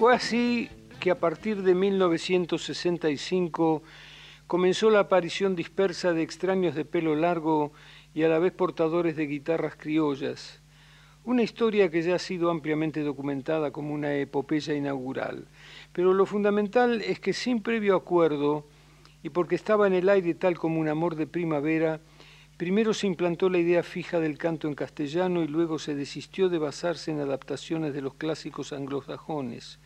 Fue así que a partir de 1965 comenzó la aparición dispersa de extraños de pelo largo y a la vez portadores de guitarras criollas. Una historia que ya ha sido ampliamente documentada como una epopeya inaugural. Pero lo fundamental es que sin previo acuerdo, y porque estaba en el aire tal como un amor de primavera, primero se implantó la idea fija del canto en castellano y luego se desistió de basarse en adaptaciones de los clásicos anglosajones.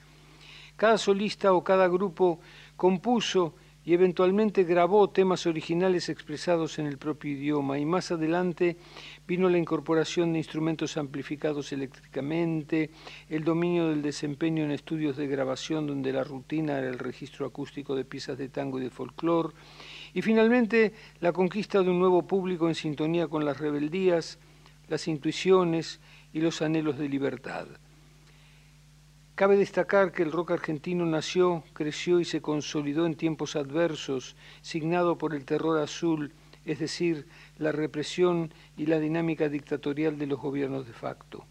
Cada solista o cada grupo compuso y eventualmente grabó temas originales expresados en el propio idioma y más adelante vino la incorporación de instrumentos amplificados eléctricamente, el dominio del desempeño en estudios de grabación donde la rutina era el registro acústico de piezas de tango y de folclore y finalmente la conquista de un nuevo público en sintonía con las rebeldías, las intuiciones y los anhelos de libertad. Cabe destacar que el rock argentino nació, creció y se consolidó en tiempos adversos, signado por el terror azul, es decir, la represión y la dinámica dictatorial de los gobiernos de facto.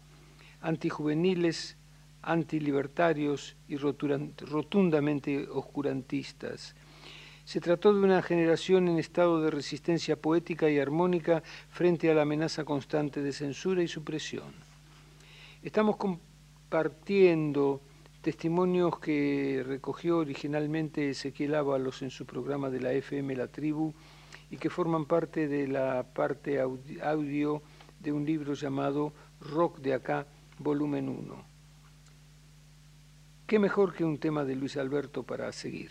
Antijuveniles, antilibertarios y rotundamente oscurantistas. Se trató de una generación en estado de resistencia poética y armónica frente a la amenaza constante de censura y supresión. Estamos compartiendo testimonios que recogió originalmente Ezequiel Ábalos en su programa de la FM La Tribu y que forman parte de la parte audio de un libro llamado Rock de Acá, volumen 1. ¿Qué mejor que un tema de Luis Alberto para seguir?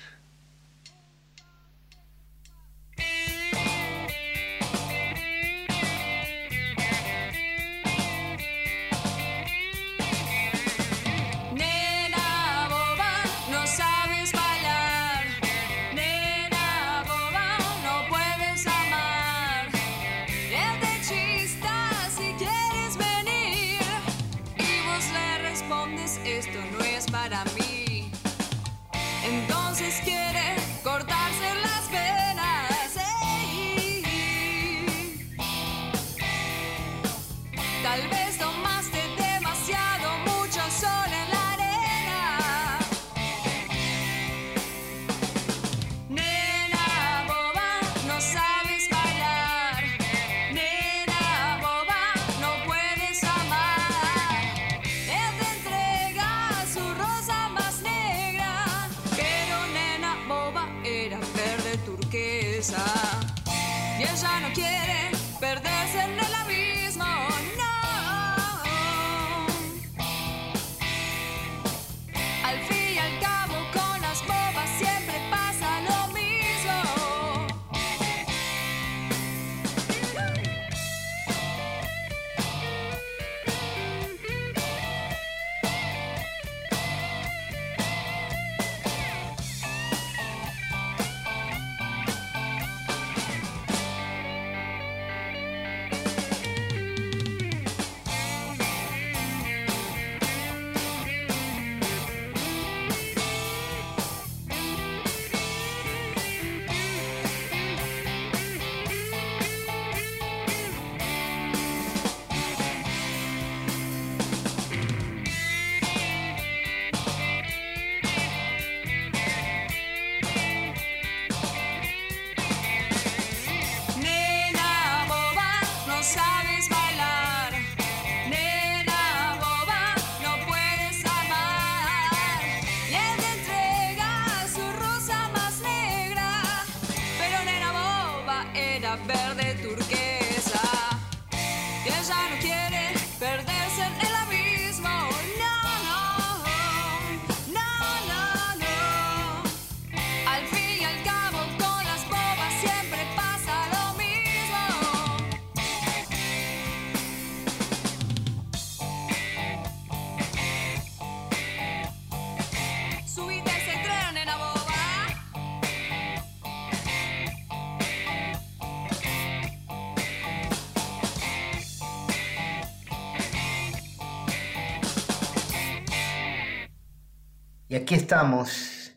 Aquí estamos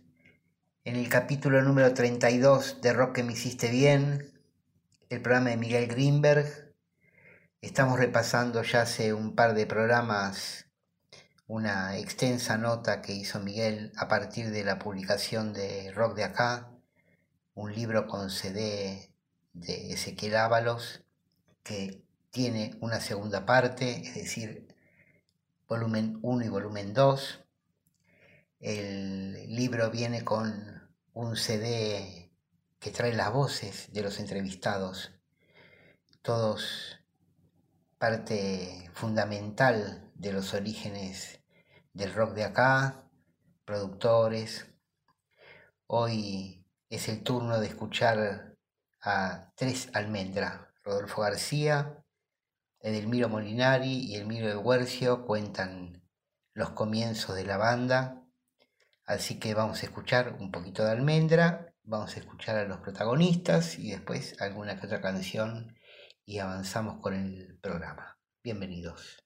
en el capítulo número 32 de Rock que me hiciste bien, el programa de Miguel Greenberg. Estamos repasando ya hace un par de programas una extensa nota que hizo Miguel a partir de la publicación de Rock de Acá, un libro con CD de Ezequiel Ábalos, que tiene una segunda parte, es decir, volumen 1 y volumen 2. El libro viene con un CD que trae las voces de los entrevistados, todos parte fundamental de los orígenes del rock de acá, productores. Hoy es el turno de escuchar a Tres Almendra, Rodolfo García, Edelmiro Molinari y Elmiro de Huercio cuentan los comienzos de la banda, así que vamos a escuchar un poquito de Almendra, vamos a escuchar a los protagonistas y después alguna que otra canción y avanzamos con el programa. Bienvenidos.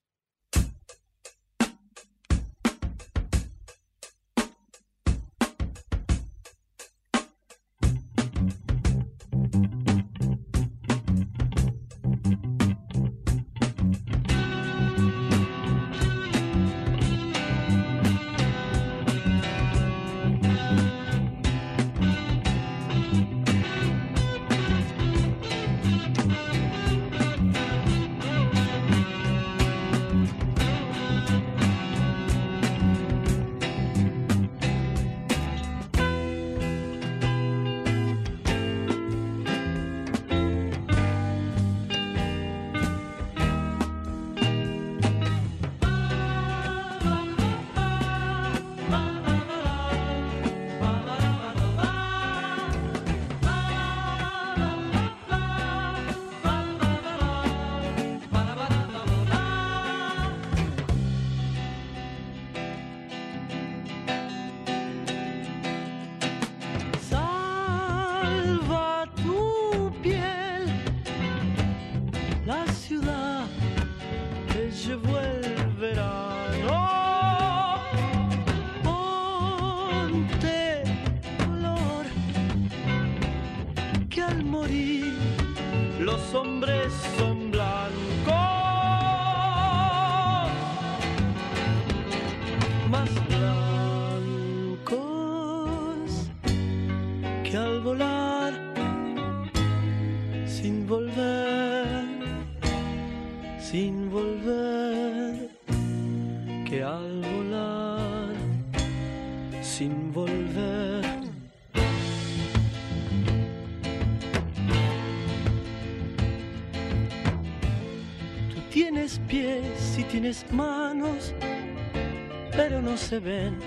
Se ven.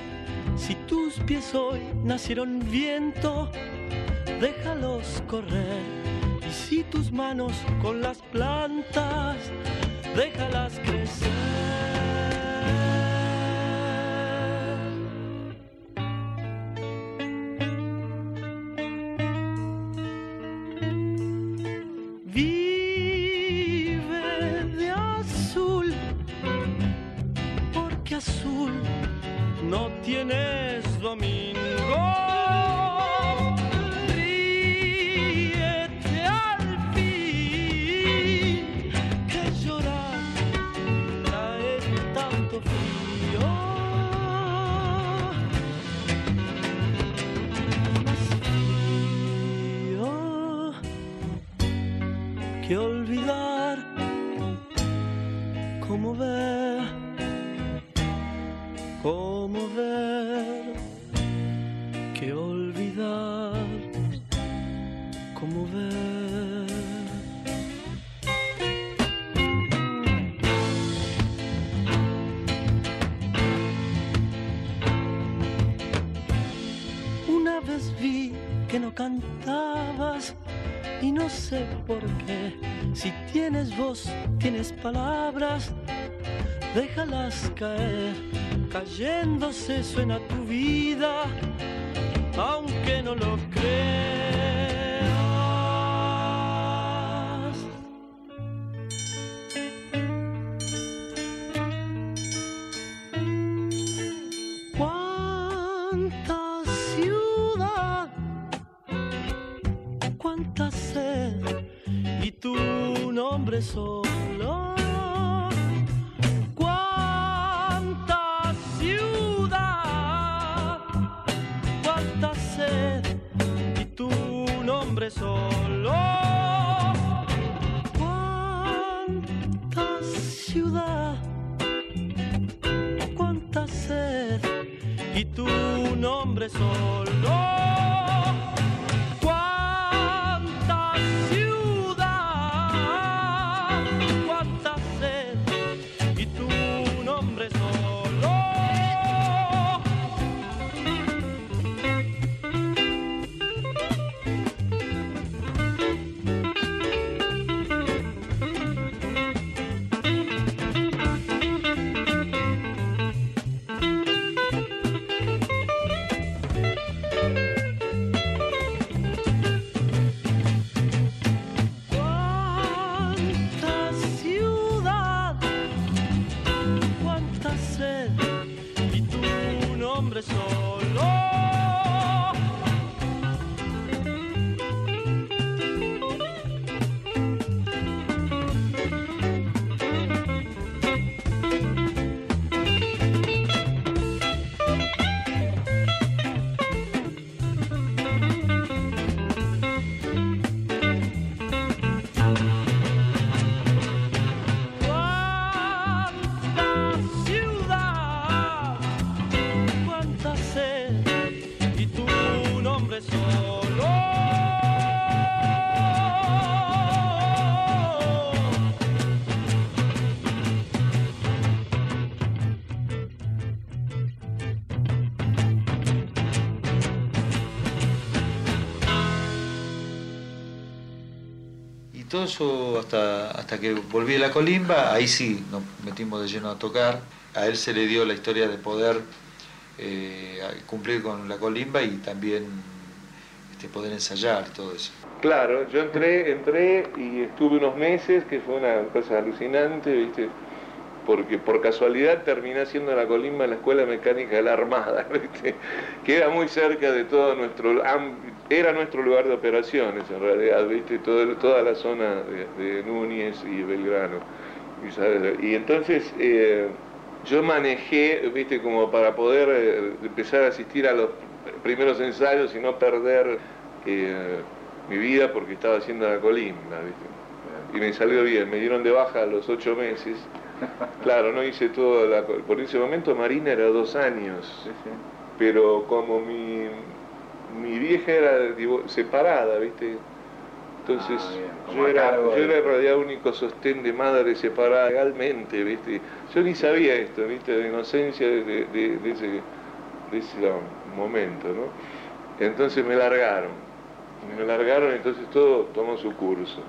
Si tus pies hoy nacieron viento, déjalos correr. Y si tus manos con las plantas, déjalas crecer. Caer, cayéndose suena tu vida, sed y tu nombre solo. Cuánta ciudad, cuánta sed y tu nombre solo. Eso hasta, hasta que volví a la colimba, ahí sí nos metimos de lleno a tocar. A él se le dio la historia de poder eh, cumplir con la colimba y también este, poder ensayar todo eso. Claro, yo entré, entré y estuve unos meses, que fue una cosa alucinante, ¿viste? porque por casualidad terminé haciendo la colimba en la Escuela Mecánica de la Armada, ¿viste? que era muy cerca de todo nuestro era nuestro lugar de operaciones en realidad, ¿viste? toda la zona de, Núñez y Belgrano. Y, entonces eh, yo manejé, ¿viste? como para poder eh, empezar a asistir a los primeros ensayos y no perder eh, mi vida porque estaba haciendo la colimba, ¿viste? y me salió bien, me dieron de baja a los ocho meses Claro, no hice todo, la, por ese momento Marina era dos años, pero como mi, mi vieja era separada, ¿viste? Entonces ah, yo, era, yo era en realidad único sostén de madre separada legalmente, ¿viste? Yo ni sabía esto, ¿viste? De inocencia de, de, ese, de ese momento, ¿no? Entonces me largaron, me largaron, entonces todo tomó su curso.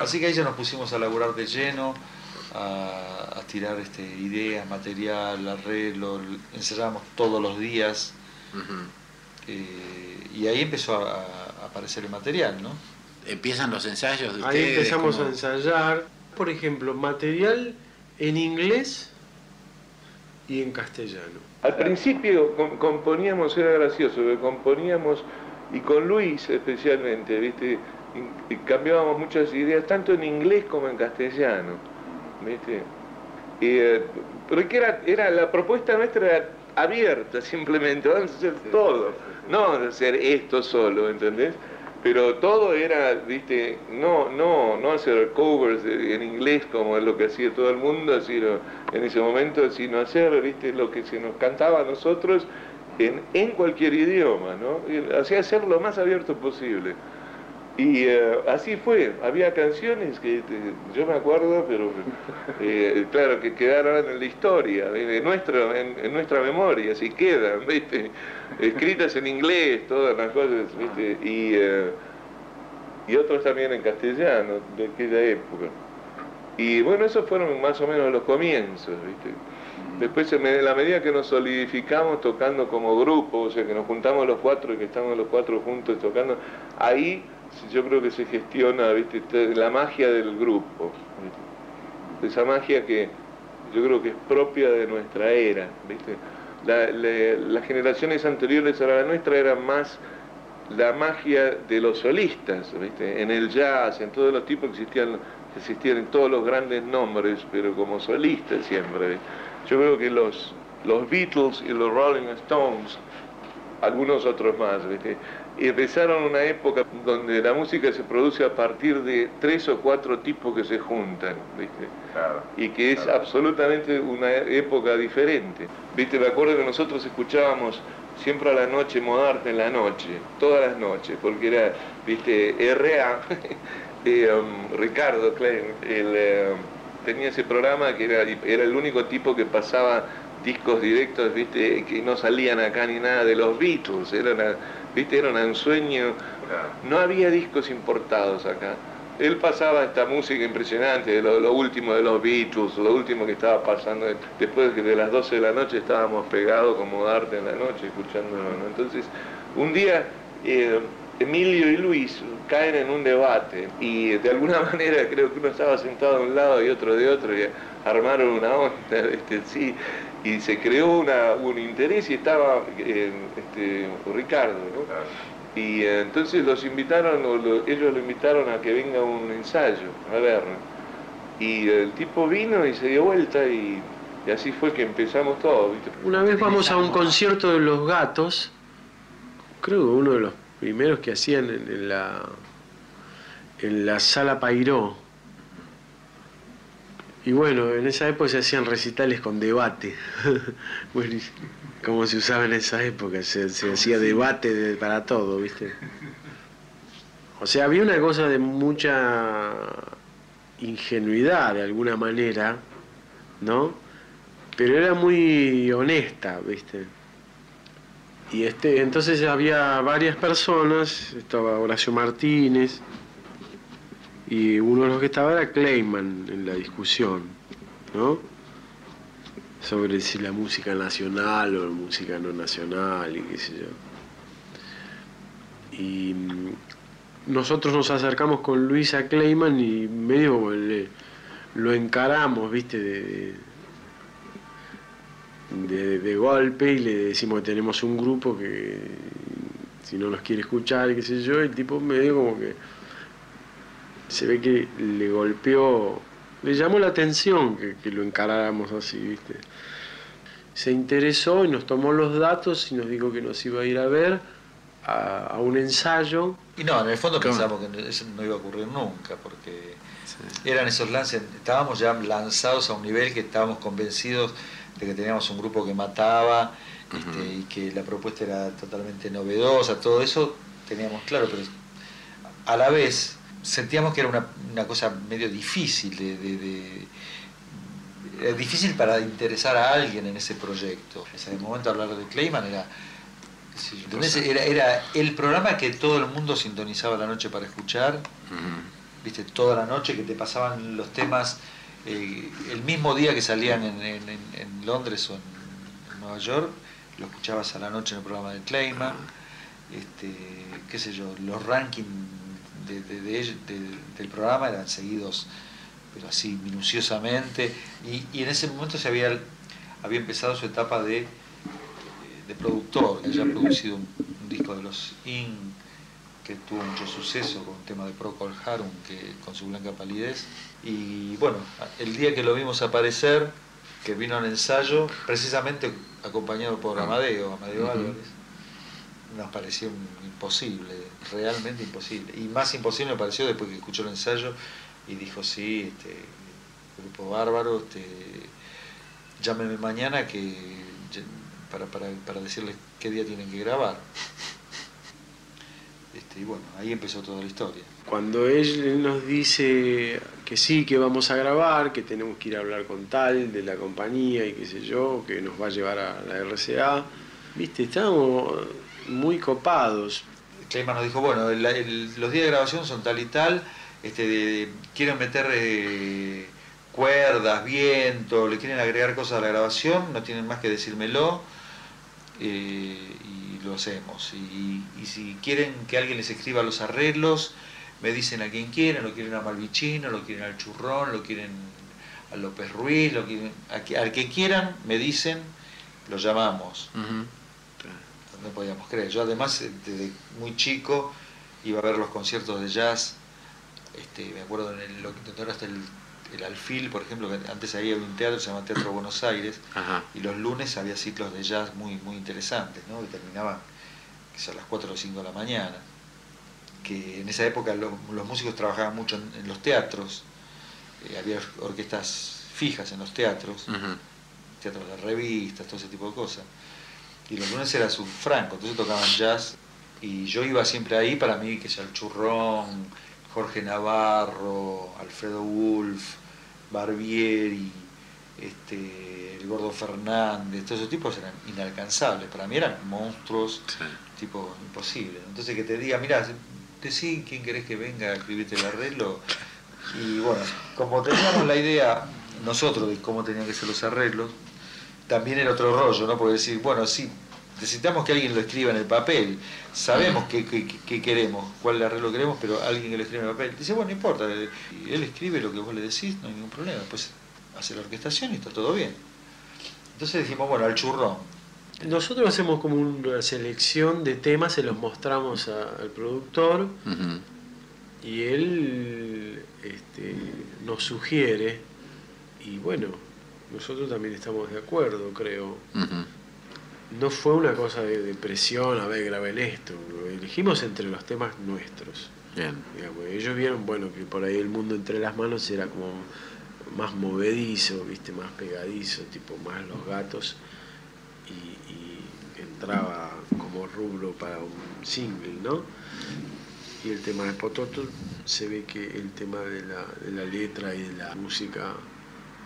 Así que ahí ya nos pusimos a laburar de lleno, a, tirar este, ideas, material, arreglo, ensayábamos todos los días. Eh, y ahí empezó a, aparecer el material, ¿no? Empiezan los ensayos de Ahí empezamos a ensayar, por ejemplo, material en inglés y en castellano. Al principio componíamos, era gracioso, componíamos, y con Luis especialmente, ¿viste? Y cambiábamos muchas ideas, tanto en inglés como en castellano. ¿viste? Eh, pero que era, era, la propuesta nuestra era abierta simplemente, vamos a hacer todo, no hacer esto solo, ¿entendés? Pero todo era, viste, no, no, no hacer covers en inglés como es lo que hacía todo el mundo, sino en ese momento, sino hacer, viste, lo que se nos cantaba a nosotros en, en cualquier idioma, ¿no? Y, hacer lo más abierto posible. Y eh, así fue, había canciones que yo me acuerdo, pero eh, claro, que quedaron en la historia, en, nuestro, en, nuestra memoria, así quedan, ¿viste? escritas en inglés, todas las cosas, ¿viste? Y, eh, y otros también en castellano, de aquella época. Y bueno, esos fueron más o menos los comienzos, ¿viste? Después, en la medida que nos solidificamos tocando como grupo, o sea, que nos juntamos los cuatro y que estamos los cuatro juntos tocando, ahí yo creo que se gestiona la magia del grupo, esa magia que yo creo que es propia de nuestra era. ¿viste? las generaciones anteriores a la nuestra eran más la magia de los solistas, en el jazz, en todos los tipos existían, existían en todos los grandes nombres, pero como solistas siempre. Yo creo que los, los Beatles y los Rolling Stones algunos otros más, ¿viste? Y empezaron una época donde la música se produce a partir de tres o cuatro tipos que se juntan, ¿viste? y que es absolutamente una época diferente. ¿Viste? Me acuerdo que nosotros escuchábamos siempre a la noche Modarte en la noche, todas las noches, porque era, ¿viste? R.A. eh, um, Ricardo Klein, el, eh, tenía ese programa que era, era el único tipo que pasaba discos directos, viste, que no salían acá ni nada de los Beatles, era, una, viste, era un ensueño, no había discos importados acá. Él pasaba esta música impresionante, de lo, último de los Beatles, lo último que estaba pasando, después de las 12 de la noche estábamos pegados como Darte en la noche, escuchándolo. Entonces, un día eh, Emilio y Luis caen en un debate y de alguna manera creo que uno estaba sentado de un lado y otro de otro y armaron una onda, este, sí, y se creó una, un interés y estaba eh, este, Ricardo, ¿no? Y eh, entonces los invitaron, ellos lo invitaron a que venga un ensayo, a ver. Y el tipo vino y se dio vuelta y, así fue que empezamos todo. Una vez vamos a un concierto de Los Gatos, creo que uno de los primeros que hacían en, la, en la sala Pairó. Y bueno, en esa época se hacían recitales con debate. como se usaba en esa época, se, hacía debate para todo, ¿viste? O sea, había una cosa de mucha ingenuidad de alguna manera, ¿no? Pero era muy honesta, ¿viste? Y este, entonces había varias personas, estaba Horacio Martínez, y uno de los que estaba era Clayman en la discusión, ¿no? Sobre si la música nacional o la música no nacional y qué sé yo. Y mm, nosotros nos acercamos con Luisa Clayman y medio lo encaramos, ¿viste? de, de, golpe y le decimos que tenemos un grupo que si no nos quiere escuchar, qué sé yo, el tipo medio como que se ve que le golpeó, le llamó la atención que, lo encaráramos así, ¿viste? Se interesó y nos tomó los datos y nos dijo que nos iba a ir a ver a, un ensayo. Y no, en el fondo pensamos que eso no iba a ocurrir nunca, porque eran esos lances, estábamos ya lanzados a un nivel que estábamos convencidos de que teníamos un grupo que mataba este, y que la propuesta era totalmente novedosa, todo eso teníamos claro, pero a la vez sentíamos que era una, cosa medio difícil de, difícil para interesar a alguien en ese proyecto. En ese momento hablar de Clayman era, era, era el programa que todo el mundo sintonizaba la noche para escuchar, viste, toda la noche que te pasaban los temas eh, el mismo día que salían en, Londres o en, Nueva York, lo escuchabas a la noche en el programa de Clayman, este, qué sé yo, los rankings del programa eran seguidos, pero así minuciosamente, y, en ese momento se había, había empezado su etapa de, de productor, que había producido un, disco de los In, que tuvo mucho suceso con un tema de Procol Harum, que, con su blanca palidez, y bueno, el día que lo vimos aparecer, que vino al ensayo, precisamente acompañado por Amadeo, Amadeo Álvarez, nos pareció imposible, realmente imposible. Y más imposible me pareció después que escuchó el ensayo y dijo, sí, este, grupo bárbaro, este, llámeme mañana que para, para, para decirles qué día tienen que grabar. Este, y bueno, ahí empezó toda la historia. Cuando él nos dice que sí, que vamos a grabar, que tenemos que ir a hablar con tal de la compañía y qué sé yo, que nos va a llevar a la RCA, viste, estábamos muy copados. Clayman nos dijo, bueno, los días de grabación son tal y tal, este, quieren meter eh, cuerdas, viento, le quieren agregar cosas a la grabación, no tienen más que decírmelo. Eh, lo hacemos. Y, si quieren que alguien les escriba los arreglos, me dicen a quien quieren, lo quieren a Malvichino, lo quieren al Churrón, lo quieren a López Ruiz, lo quieren, al que quieran, me dicen, lo llamamos. No podíamos creer. Yo además, eh, desde muy chico, iba a ver los conciertos de jazz, este, me acuerdo en el, donde hasta el el Alfil, por ejemplo, que antes había un teatro, se llama Teatro Buenos Aires, y los lunes había ciclos de jazz muy, muy interesantes, ¿no? que terminaban que son las 4 o 5 de la mañana, que en esa época lo- los músicos trabajaban mucho en, en los teatros, eh, había orquestas fijas en los teatros, Ujú. teatros de revistas, todo ese tipo de cosas. Y los lunes era su franco, entonces tocaban jazz y yo iba siempre ahí para mí, que sea el Churrón, Jorge Navarro, Alfredo Wolf, Barbieri, este, el Gordo Fernández, todos esos tipos eran inalcanzables, para mí eran monstruos, Sí. tipo imposible. Entonces que te diga, mira, decí quién querés que venga a escribirte el arreglo. Y bueno, como teníamos la idea nosotros de cómo tenían que ser los arreglos, también era otro rollo, ¿no? Porque decir, bueno, sí, necesitamos que alguien lo escriba en el papel, sabemos qué, qué- qué queremos, cuál arreglo queremos, pero alguien que lo escriba en el papel. Dice, bueno, no importa, él escribe lo que vos le decís, no hay ningún problema, después hace la orquestación y está todo bien. Entonces dijimos, bueno, al churrón. Nosotros hacemos como una selección de temas, se los mostramos a- al productor y él este, nos sugiere y bueno, nosotros también estamos de acuerdo, creo. No fue una cosa de, de presión, a ver, graben esto, lo elegimos entre los temas nuestros. Bien. Digamos, ellos vieron, bueno, que por ahí el mundo entre las manos era como más movedizo, viste, más pegadizo, tipo más los gatos, y, y entraba como rubro para un single, ¿no? Y el tema de Pototo se ve que el tema de la, de la letra y de la música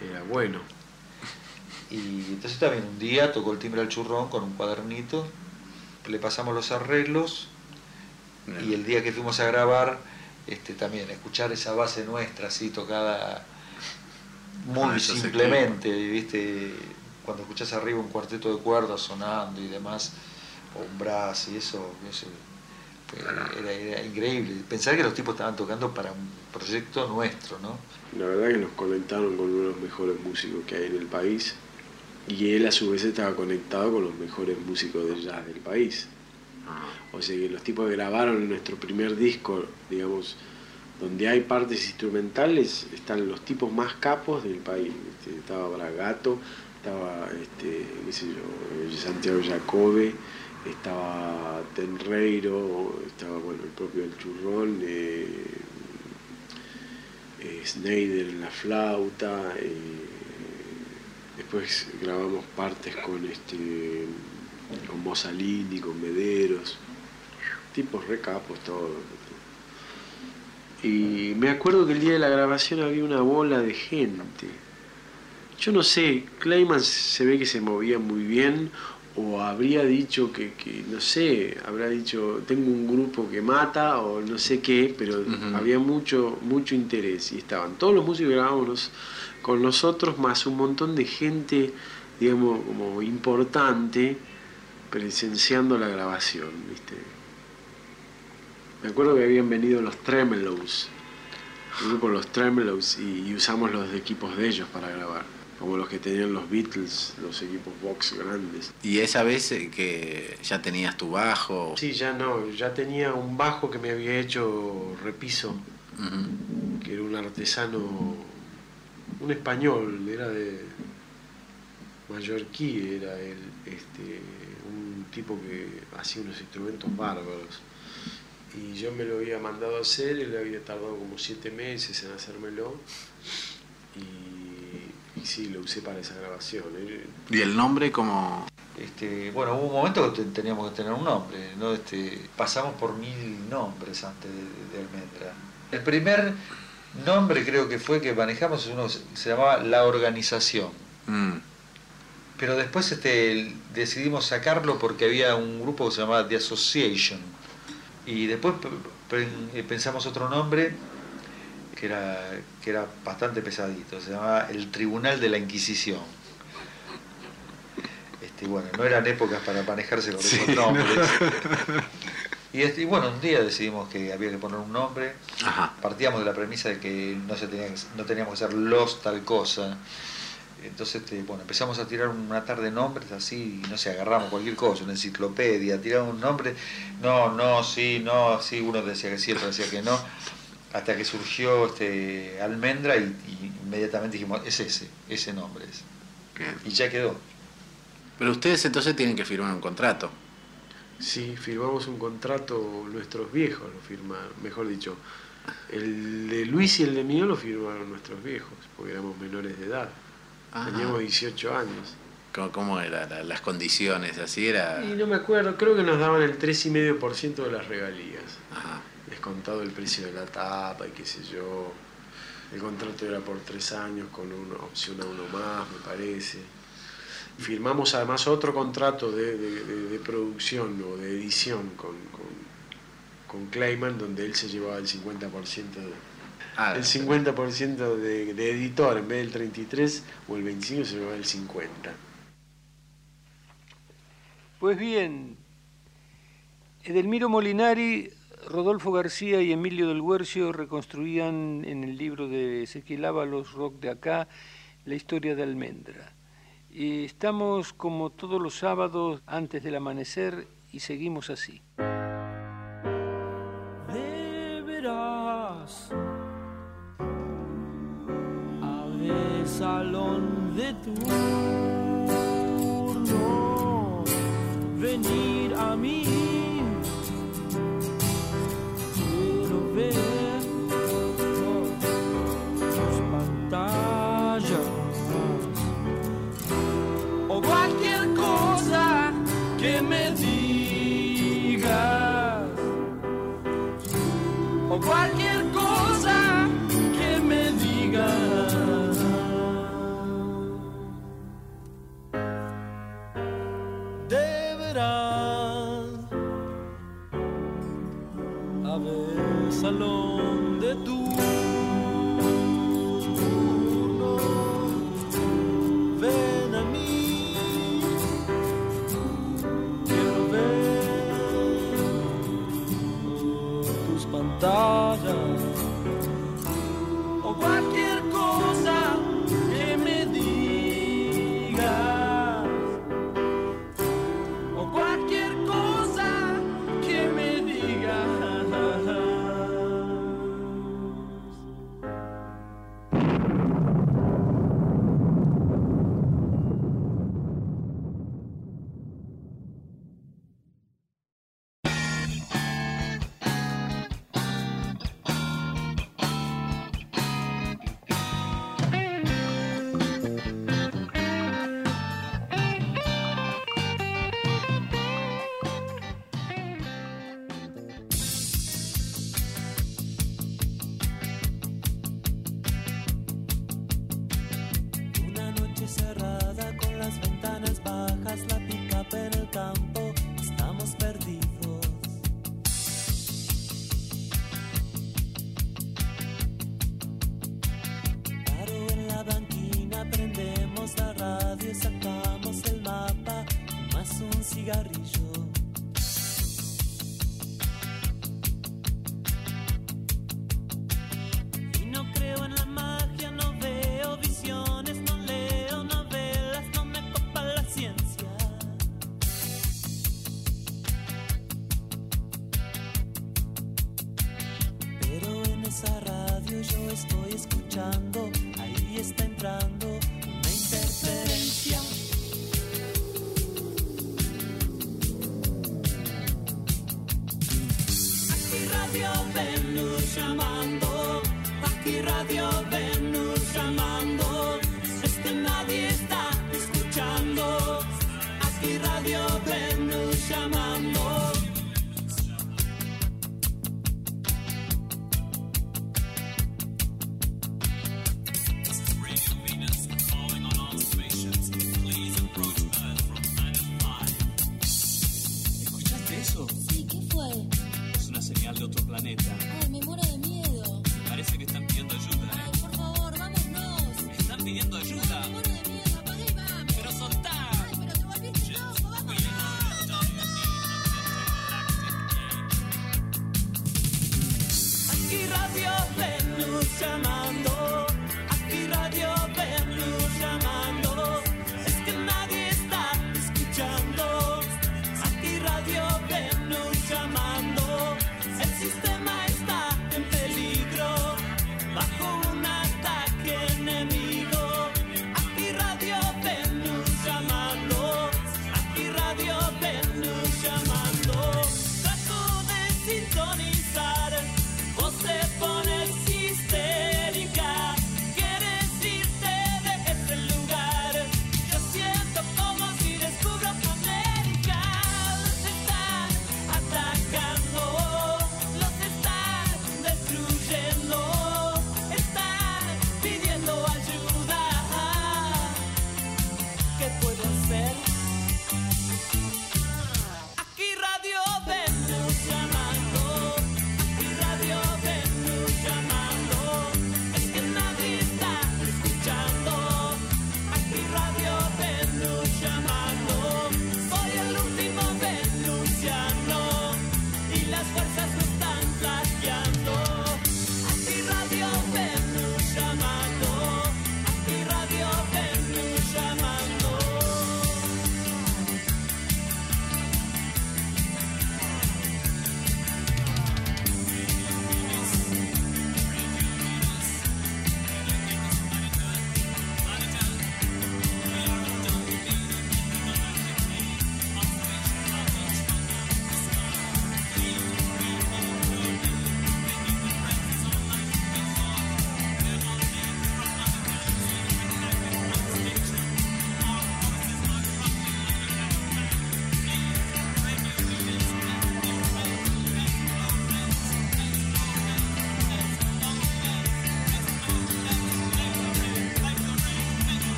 era bueno. Y entonces también un día tocó el timbre al churrón con un cuadernito, le pasamos los arreglos y el día que fuimos a grabar, este, también escuchar esa base nuestra así tocada muy esos simplemente, ¿viste? Cuando escuchás arriba un cuarteto de cuerdas sonando y demás, o un brass y eso, eso, eh, era, era increíble. Pensar que los tipos estaban tocando para un proyecto nuestro, ¿no? La verdad que nos conectaron con uno de los mejores músicos que hay en el país y él a su vez estaba conectado con los mejores músicos de jazz del país. Ah, O sea que los tipos que grabaron nuestro primer disco, digamos, donde hay partes instrumentales, están los tipos más capos del país. Estaba Bragato, estaba, este, qué sé yo, eh, Santiago Jacobe, estaba Tenreiro, estaba, bueno, el propio El Churrón, eh, eh, Snyder en la flauta, eh, después grabamos partes con este con Mosalini, con Mederos, tipos recapos todos. Y me acuerdo que el día de la grabación había una bola de gente. Yo no sé, Clayman se ve que se movía muy bien o habría dicho que, que, no sé, habrá dicho, tengo un grupo que mata o no sé qué, pero había mucho, mucho interés y estaban todos los músicos que grabábamos con nosotros, más un montón de gente, digamos, como importante, presenciando la grabación, ¿viste? Me acuerdo que habían venido los Tremelows, el grupo Los Tremelows, y, y usamos los equipos de ellos para grabar, como los que tenían los Beatles, los equipos box grandes. Y esa vez eh, que ya tenías tu bajo. Sí, ya no, ya tenía un bajo que me había hecho Repiso, que era un artesano, un español, era de mallorquí, era él, este, un tipo que hacía unos instrumentos bárbaros. Y yo me lo había mandado a hacer, él había tardado como siete meses en hacérmelo. Y, y sí, lo usé para esa grabación. Y el nombre como... Este, bueno, hubo un momento que te- teníamos que tener un nombre, ¿no? Este, pasamos por mil nombres antes de, de Almendra. El primer nombre creo que fue que manejamos uno se, llamaba La Organización. Mm, Pero después este, decidimos sacarlo porque había un grupo que se llamaba The Association. Y después eh, pensamos otro nombre que era, que era bastante pesadito, se llamaba El Tribunal de la Inquisición. Este, bueno, no eran épocas para manejarse con esos nombres. Y, y bueno, un día decidimos que había que poner un nombre. Ajá. Partíamos de la premisa de que no, se tenía no teníamos que ser los tal cosa. Entonces, este, bueno, empezamos a tirar una tarde de nombres así, y no sé, agarramos cualquier cosa, una enciclopedia, tiramos un nombre, no, no, sí, no, sí, uno decía que sí, otro decía que no, hasta que surgió este Almendra y, y inmediatamente dijimos, es ese, ese nombre es. Bien. Y ya quedó. Pero ustedes entonces tienen que firmar un contrato. Sí, firmamos un contrato, nuestros viejos lo firmaron, mejor dicho. El de Luis y el de mío lo firmaron nuestros viejos, porque éramos menores de edad. Ajá. Teníamos 18 años. ¿Cómo, cómo eran las condiciones? ¿Así era? Y no me acuerdo, creo que nos daban el 3,5% de las regalías. Ajá. Descontado el precio de la tapa y qué sé yo. El contrato era por tres años con una opción a uno más, me parece. Firmamos además otro contrato de, de- de- de producción o de edición con, con, con Clayman, donde él se llevaba el 50% de, Ah, el 50% de, de editor, en vez del 33 o el 25 se llevaba el 50. Pues bien, Edelmiro Molinari, Rodolfo García y Emilio del Guercio reconstruían en el libro de Ezequiel Ábalos, Rock de acá, la historia de Almendra. Y estamos como todos los sábados antes del amanecer y seguimos así. deberás al salón de turno venir cualquier o cualquier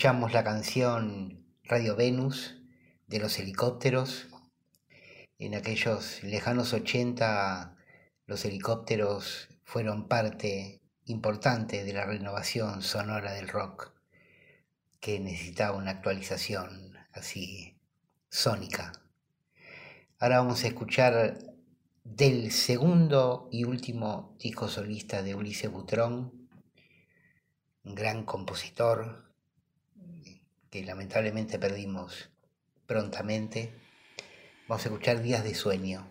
Escuchamos la canción Radio Venus de los helicópteros. En aquellos lejanos 80 los helicópteros fueron parte importante de la renovación sonora del rock que necesitaba una actualización así sónica. Ahora vamos a escuchar del segundo y último disco solista de Ulises Butrón, gran compositor que lamentablemente perdimos prontamente. Vamos a escuchar Días de Sueño.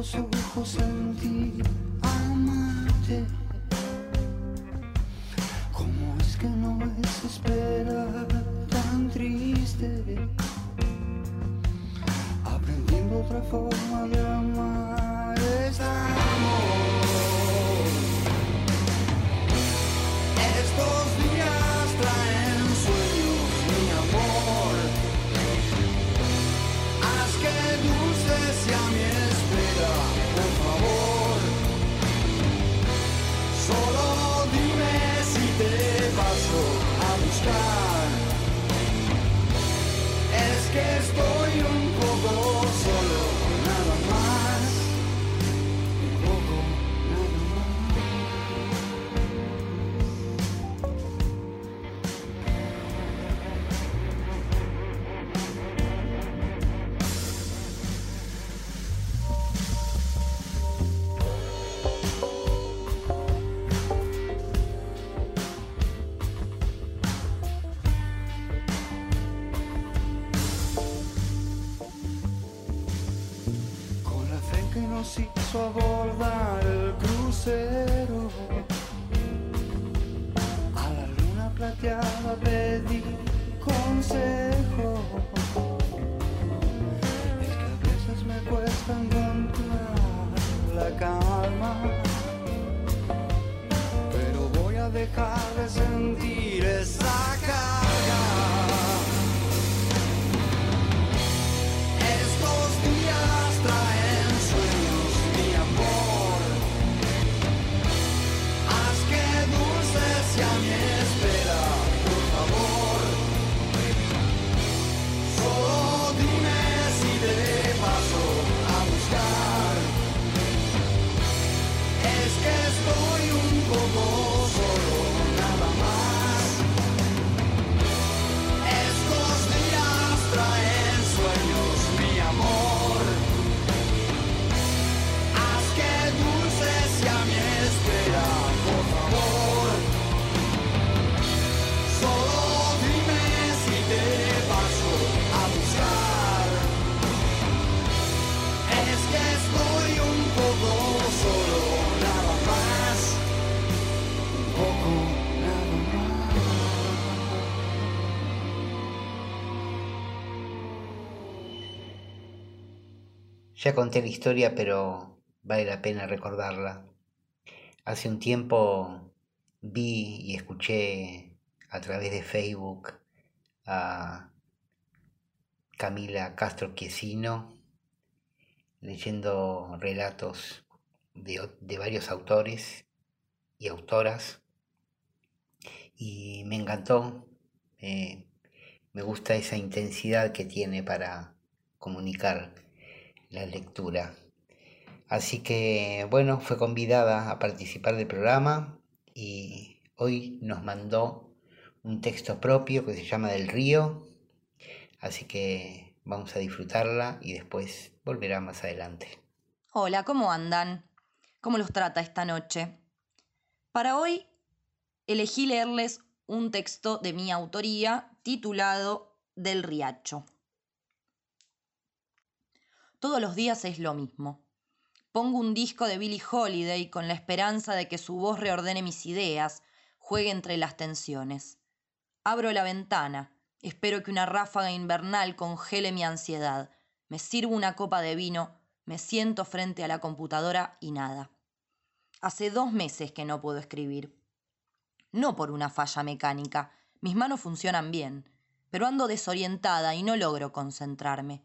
Los ojos en ti, amarte. Ya conté la historia, pero vale la pena recordarla. Hace un tiempo vi y escuché a través de Facebook a Camila Castro Quiesino leyendo relatos de, de varios autores y autoras y me encantó. eh, me gusta esa intensidad que tiene para comunicar la lectura. Así que bueno, fue convidada a participar del programa y hoy nos mandó un texto propio que se llama Del Río. Así que vamos a disfrutarla y después volverá más adelante. Hola, ¿cómo andan? ¿Cómo los trata esta noche? Para hoy elegí leerles un texto de mi autoría titulado Del Riacho. Todos los días es lo mismo. Pongo un disco de Billie Holiday con la esperanza de que su voz reordene mis ideas, juegue entre las tensiones. Abro la ventana, espero que una ráfaga invernal congele mi ansiedad. Me sirvo una copa de vino, me siento frente a la computadora y nada. Hace dos meses que no puedo escribir. No por una falla mecánica, mis manos funcionan bien, pero ando desorientada y no logro concentrarme.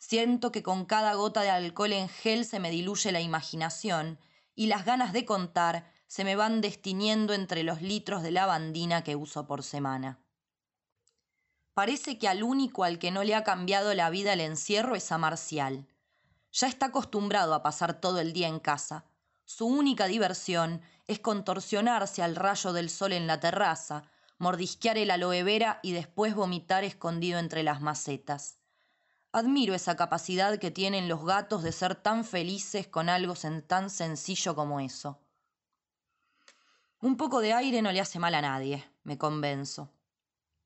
Siento que con cada gota de alcohol en gel se me diluye la imaginación y las ganas de contar se me van destiniendo entre los litros de lavandina que uso por semana. Parece que al único al que no le ha cambiado la vida el encierro es a Marcial. Ya está acostumbrado a pasar todo el día en casa. Su única diversión es contorsionarse al rayo del sol en la terraza, mordisquear el aloe vera y después vomitar escondido entre las macetas. Admiro esa capacidad que tienen los gatos de ser tan felices con algo tan sencillo como eso. Un poco de aire no le hace mal a nadie, me convenzo.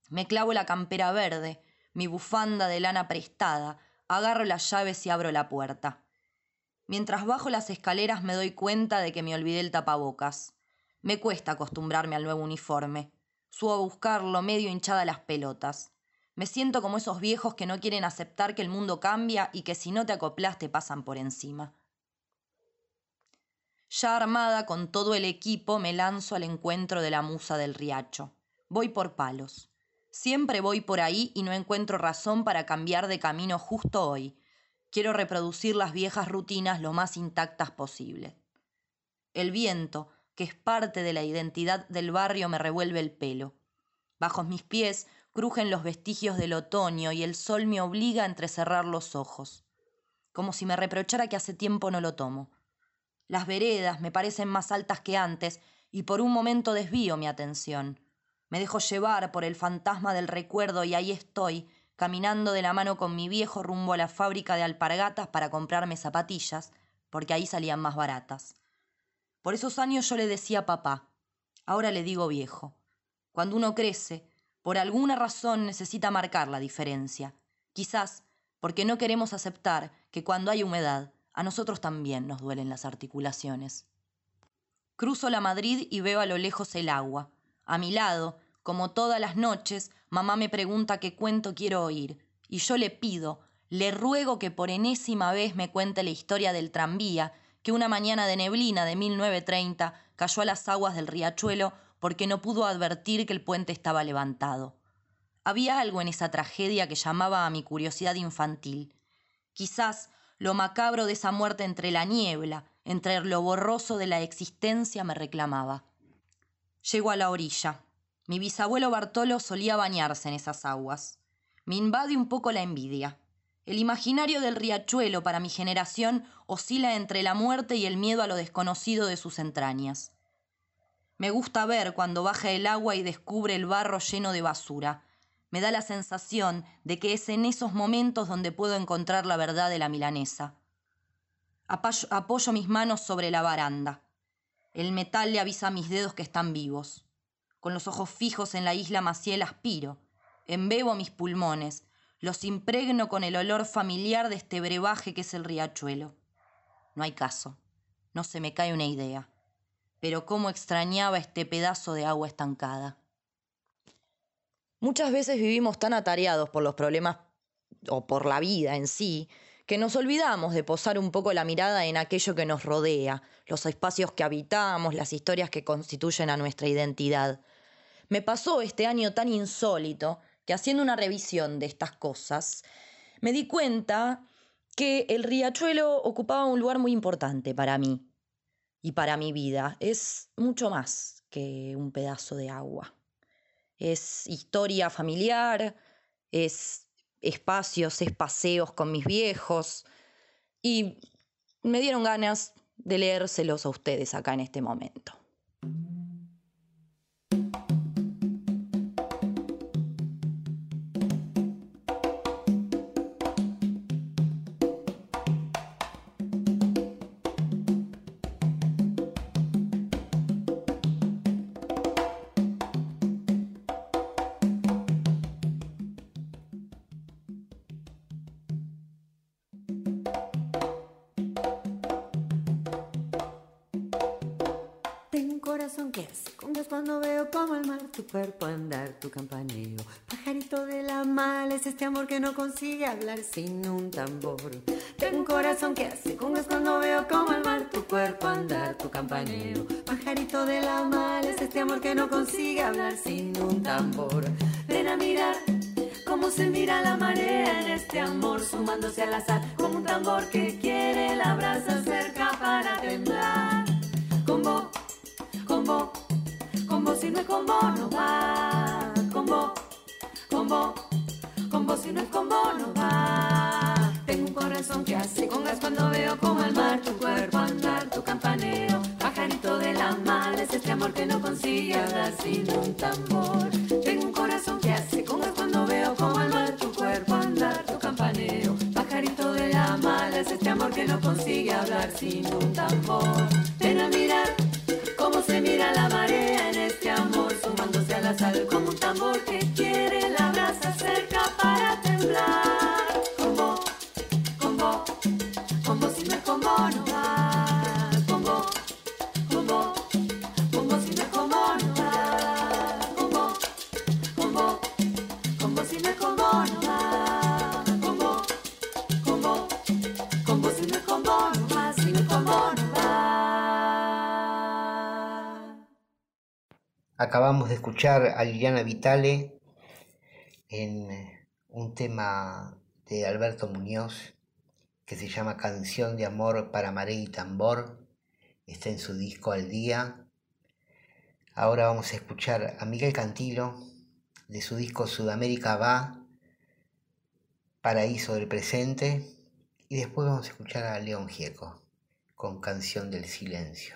Me clavo la campera verde, mi bufanda de lana prestada, agarro las llaves y abro la puerta. Mientras bajo las escaleras me doy cuenta de que me olvidé el tapabocas. Me cuesta acostumbrarme al nuevo uniforme. Subo a buscarlo medio hinchada las pelotas. Me siento como esos viejos que no quieren aceptar que el mundo cambia y que si no te acoplas te pasan por encima. Ya armada con todo el equipo me lanzo al encuentro de la musa del riacho. Voy por palos. Siempre voy por ahí y no encuentro razón para cambiar de camino justo hoy. Quiero reproducir las viejas rutinas lo más intactas posible. El viento, que es parte de la identidad del barrio, me revuelve el pelo. Bajo mis pies crujen los vestigios del otoño y el sol me obliga a entrecerrar los ojos, como si me reprochara que hace tiempo no lo tomo. Las veredas me parecen más altas que antes y por un momento desvío mi atención. Me dejo llevar por el fantasma del recuerdo y ahí estoy, caminando de la mano con mi viejo rumbo a la fábrica de alpargatas para comprarme zapatillas, porque ahí salían más baratas. Por esos años yo le decía papá, ahora le digo viejo. Cuando uno crece, por alguna razón necesita marcar la diferencia. Quizás porque no queremos aceptar que cuando hay humedad, a nosotros también nos duelen las articulaciones. Cruzo la Madrid y veo a lo lejos el agua. A mi lado, como todas las noches, mamá me pregunta qué cuento quiero oír, y yo le pido, le ruego que por enésima vez me cuente la historia del tranvía que una mañana de neblina de 1930 cayó a las aguas del riachuelo porque no pudo advertir que el puente estaba levantado. Había algo en esa tragedia que llamaba a mi curiosidad infantil. Quizás lo macabro de esa muerte entre la niebla, entre lo borroso de la existencia me reclamaba. Llego a la orilla. Mi bisabuelo Bartolo solía bañarse en esas aguas. Me invade un poco la envidia. El imaginario del riachuelo para mi generación oscila entre la muerte y el miedo a lo desconocido de sus entrañas. Me gusta ver cuando baja el agua y descubre el barro lleno de basura. Me da la sensación de que es en esos momentos donde puedo encontrar la verdad de la milanesa. Apoyo, mis manos sobre la baranda. El metal le avisa a mis dedos que están vivos. Con los ojos fijos en la isla Maciel aspiro, embebo mis pulmones, los impregno con el olor familiar de este brebaje que es el riachuelo. No hay caso, no se me cae una idea pero cómo extrañaba este pedazo de agua estancada. Muchas veces vivimos tan atareados por los problemas o por la vida en sí, que nos olvidamos de posar un poco la mirada en aquello que nos rodea, los espacios que habitamos, las historias que constituyen a nuestra identidad. Me pasó este año tan insólito que haciendo una revisión de estas cosas, me di cuenta que el riachuelo ocupaba un lugar muy importante para mí y para mi vida. Es mucho más que un pedazo de agua. Es historia familiar, es espacios, es paseos con mis viejos y me dieron ganas de leérselos a ustedes acá en este momento. Cuerpo andar, tu campaneo. Pajarito de la mal es este amor que no consigue hablar sin un tambor. Tengo un corazón que hace congas cuando veo como el mar tu cuerpo andar, tu campaneo. Pajarito de la mal es este amor que no consigue hablar sin un tambor. Ven a mirar cómo se mira la marea en este amor sumándose al azar como un tambor que quiere la brasa cerca para temblar. Con vos, si no es con no va. Con vos, con vos, si no es con no va. Tengo un corazón que hace congas cuando veo como el mar tu cuerpo andar, tu campaneo. Pajarito de la mal es este amor que no consigue hablar sin un tambor. Tengo un corazón que hace congas cuando veo como el mar tu cuerpo andar, tu campaneo. Pajarito de la mala es este amor que no consigue hablar sin un tambor. Ven a mirar la sal como un tambor que quiere la brasa cerca para temblar. Acabamos de escuchar a Liliana Vitale en eh, un tema de Alberto Muñoz que se llama Canción de Amor para Maré y Tambor. Está en su disco Al Día. Ahora vamos a escuchar a Miguel Cantilo de su disco Sudamérica Va, Paraíso del Presente. Y después vamos a escuchar a León Gieco con Canción del Silencio.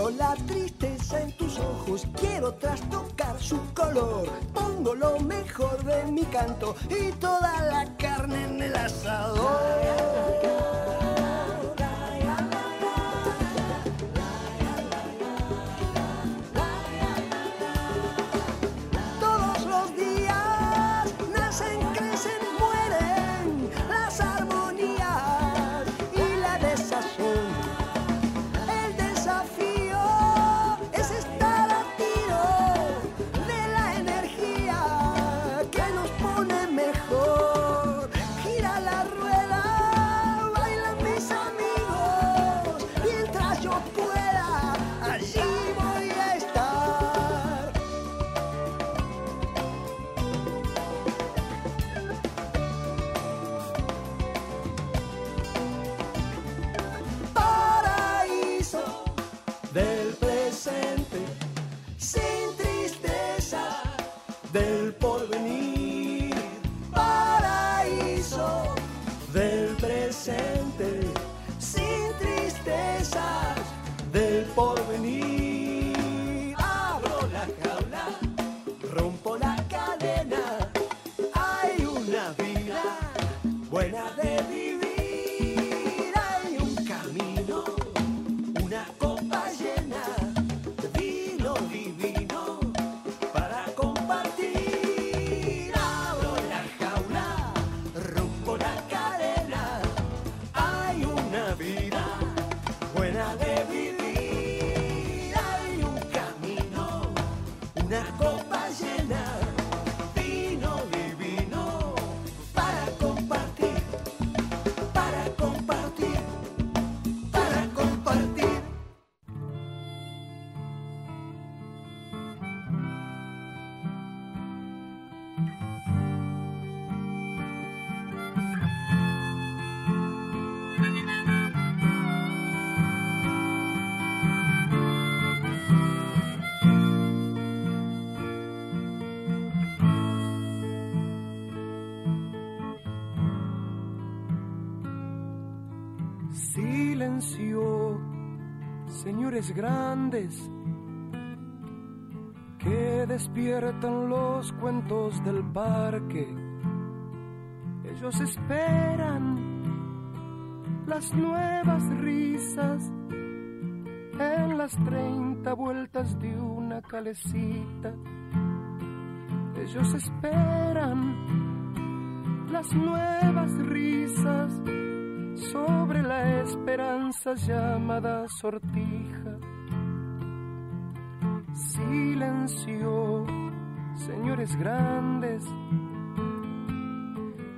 Miro la tristeza en tus ojos, quiero trastocar su color. Pongo lo mejor de mi canto y toda la carne en el asador. Grandes, que despiertan los cuentos del parque. Ellos esperan las nuevas risas en las treinta vueltas de una calecita. Ellos esperan las nuevas risas sobre la esperanza llamada sortija. Silencio, señores grandes,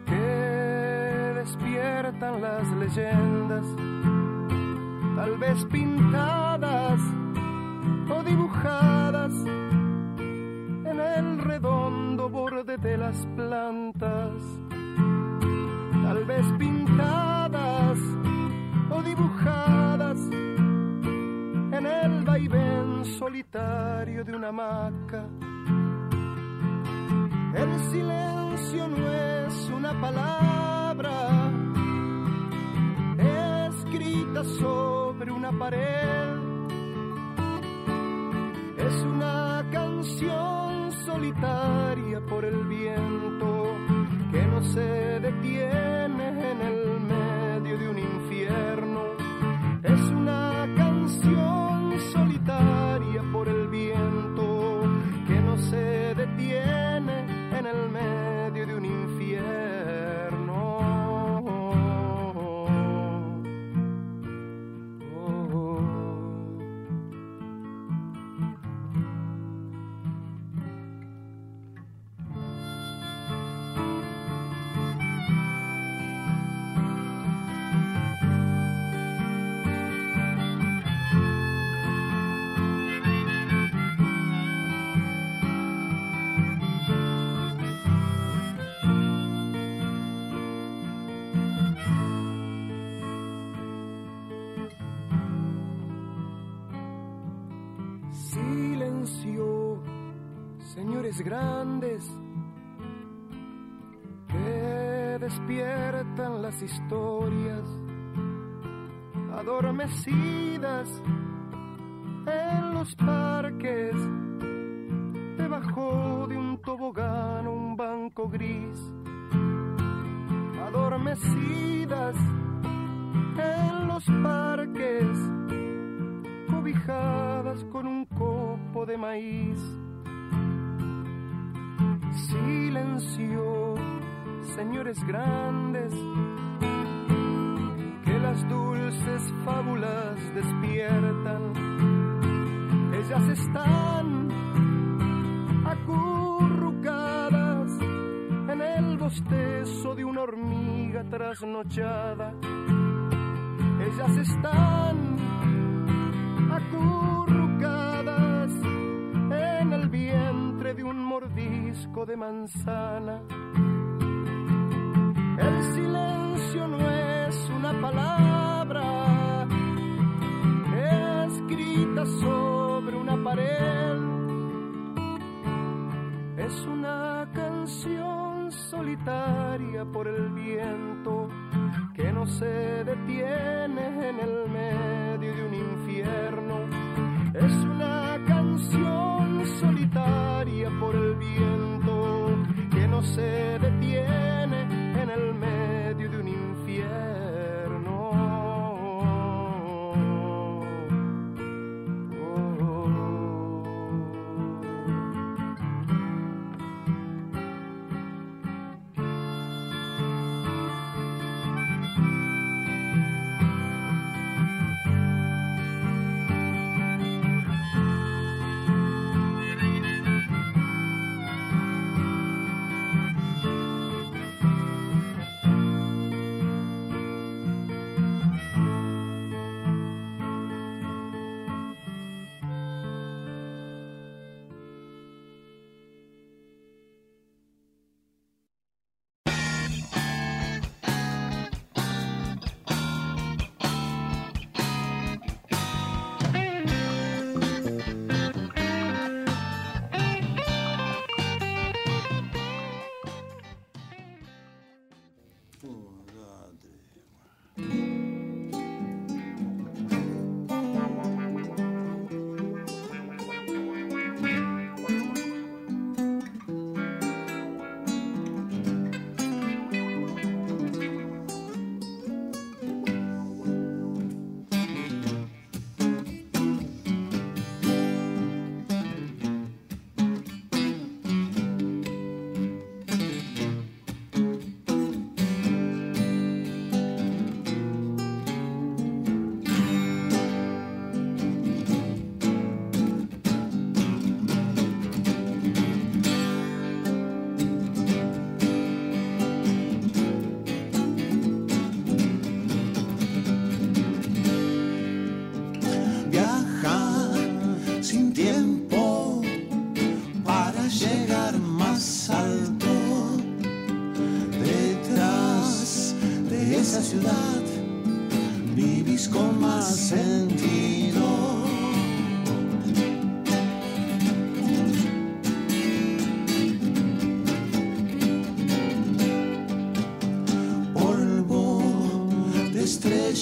que despiertan las leyendas, tal vez pintadas o dibujadas en el redondo borde de las plantas tal vez pintadas o dibujadas en el vaivén solitario de una hamaca. El silencio no es una palabra escrita sobre una pared, es una canción solitaria por el viento que no se detiene en el el medio grandes, que despiertan las historias adormecidas en los parques, debajo de un tobogán un banco gris, adormecidas en los parques, cobijadas con un copo de maíz. Silencio, señores grandes, que las dulces fábulas despiertan. Ellas están acurrucadas en el bostezo de una hormiga trasnochada. Ellas están acurrucadas en el vientre de un mordisco de manzana. El silencio no es una palabra escrita sobre una pared. Es una canción solitaria por el viento que no se detiene en el medio de un infierno. Es una solitaria por el viento que no se detiene en el medio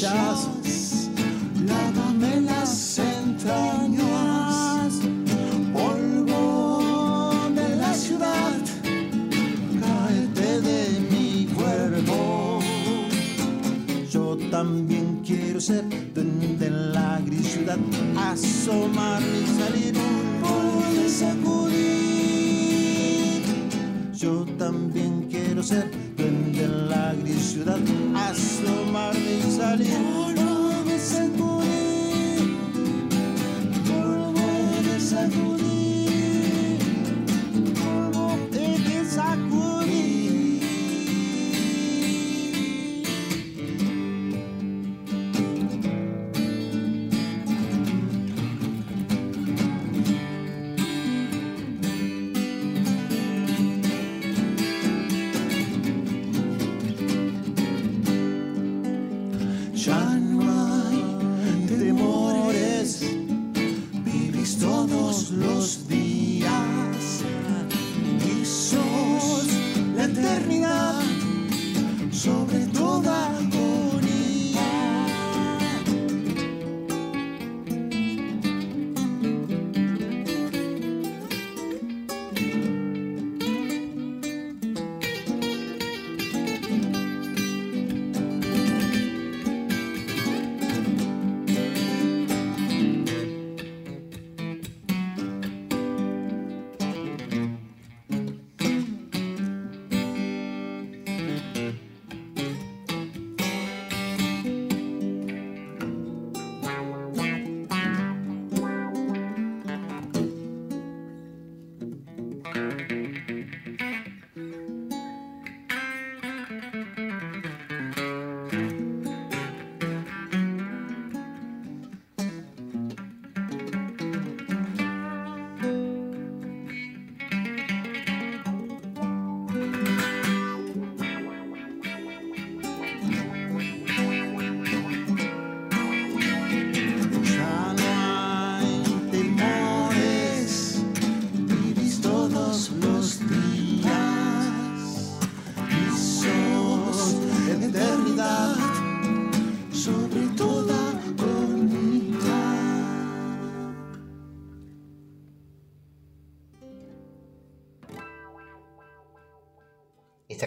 shall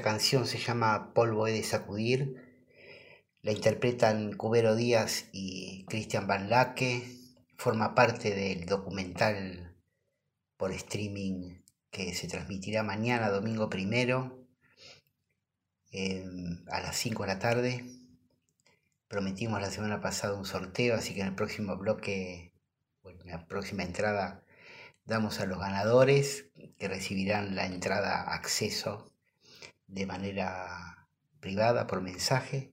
canción se llama Polvo he de sacudir. La interpretan Cubero Díaz y Cristian Van Laque. Forma parte del documental por streaming que se transmitirá mañana, domingo primero, eh, a las 5 de la tarde. Prometimos la semana pasada un sorteo, así que en el próximo bloque, en la próxima entrada, damos a los ganadores que recibirán la entrada acceso de manera privada por mensaje.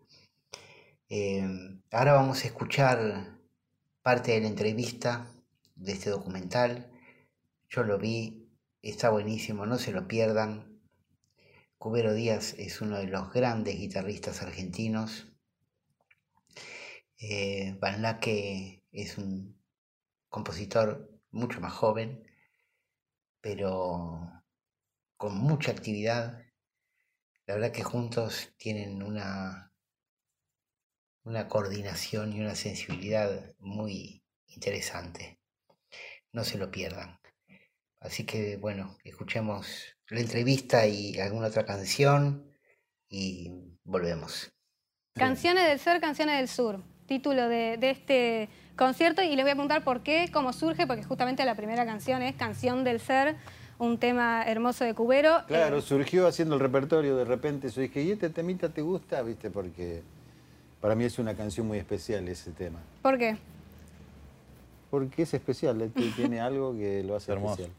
Eh, ahora vamos a escuchar parte de la entrevista de este documental. Yo lo vi, está buenísimo, no se lo pierdan. Cubero Díaz es uno de los grandes guitarristas argentinos. Eh, Van Laque es un compositor mucho más joven, pero con mucha actividad. La verdad que juntos tienen una, una coordinación y una sensibilidad muy interesante. No se lo pierdan. Así que bueno, escuchemos la entrevista y alguna otra canción y volvemos. Canciones del Ser, Canciones del Sur, título de, de este concierto y les voy a preguntar por qué, cómo surge, porque justamente la primera canción es Canción del Ser, un tema hermoso de Cubero. Claro, Eh, surgió haciendo el repertorio de repente. Yo dije, ¿y este temita te gusta? ¿Viste? Porque para mí es una canción muy especial ese tema. ¿Por qué? Porque es especial, tiene algo que lo hace Hermoso. especial.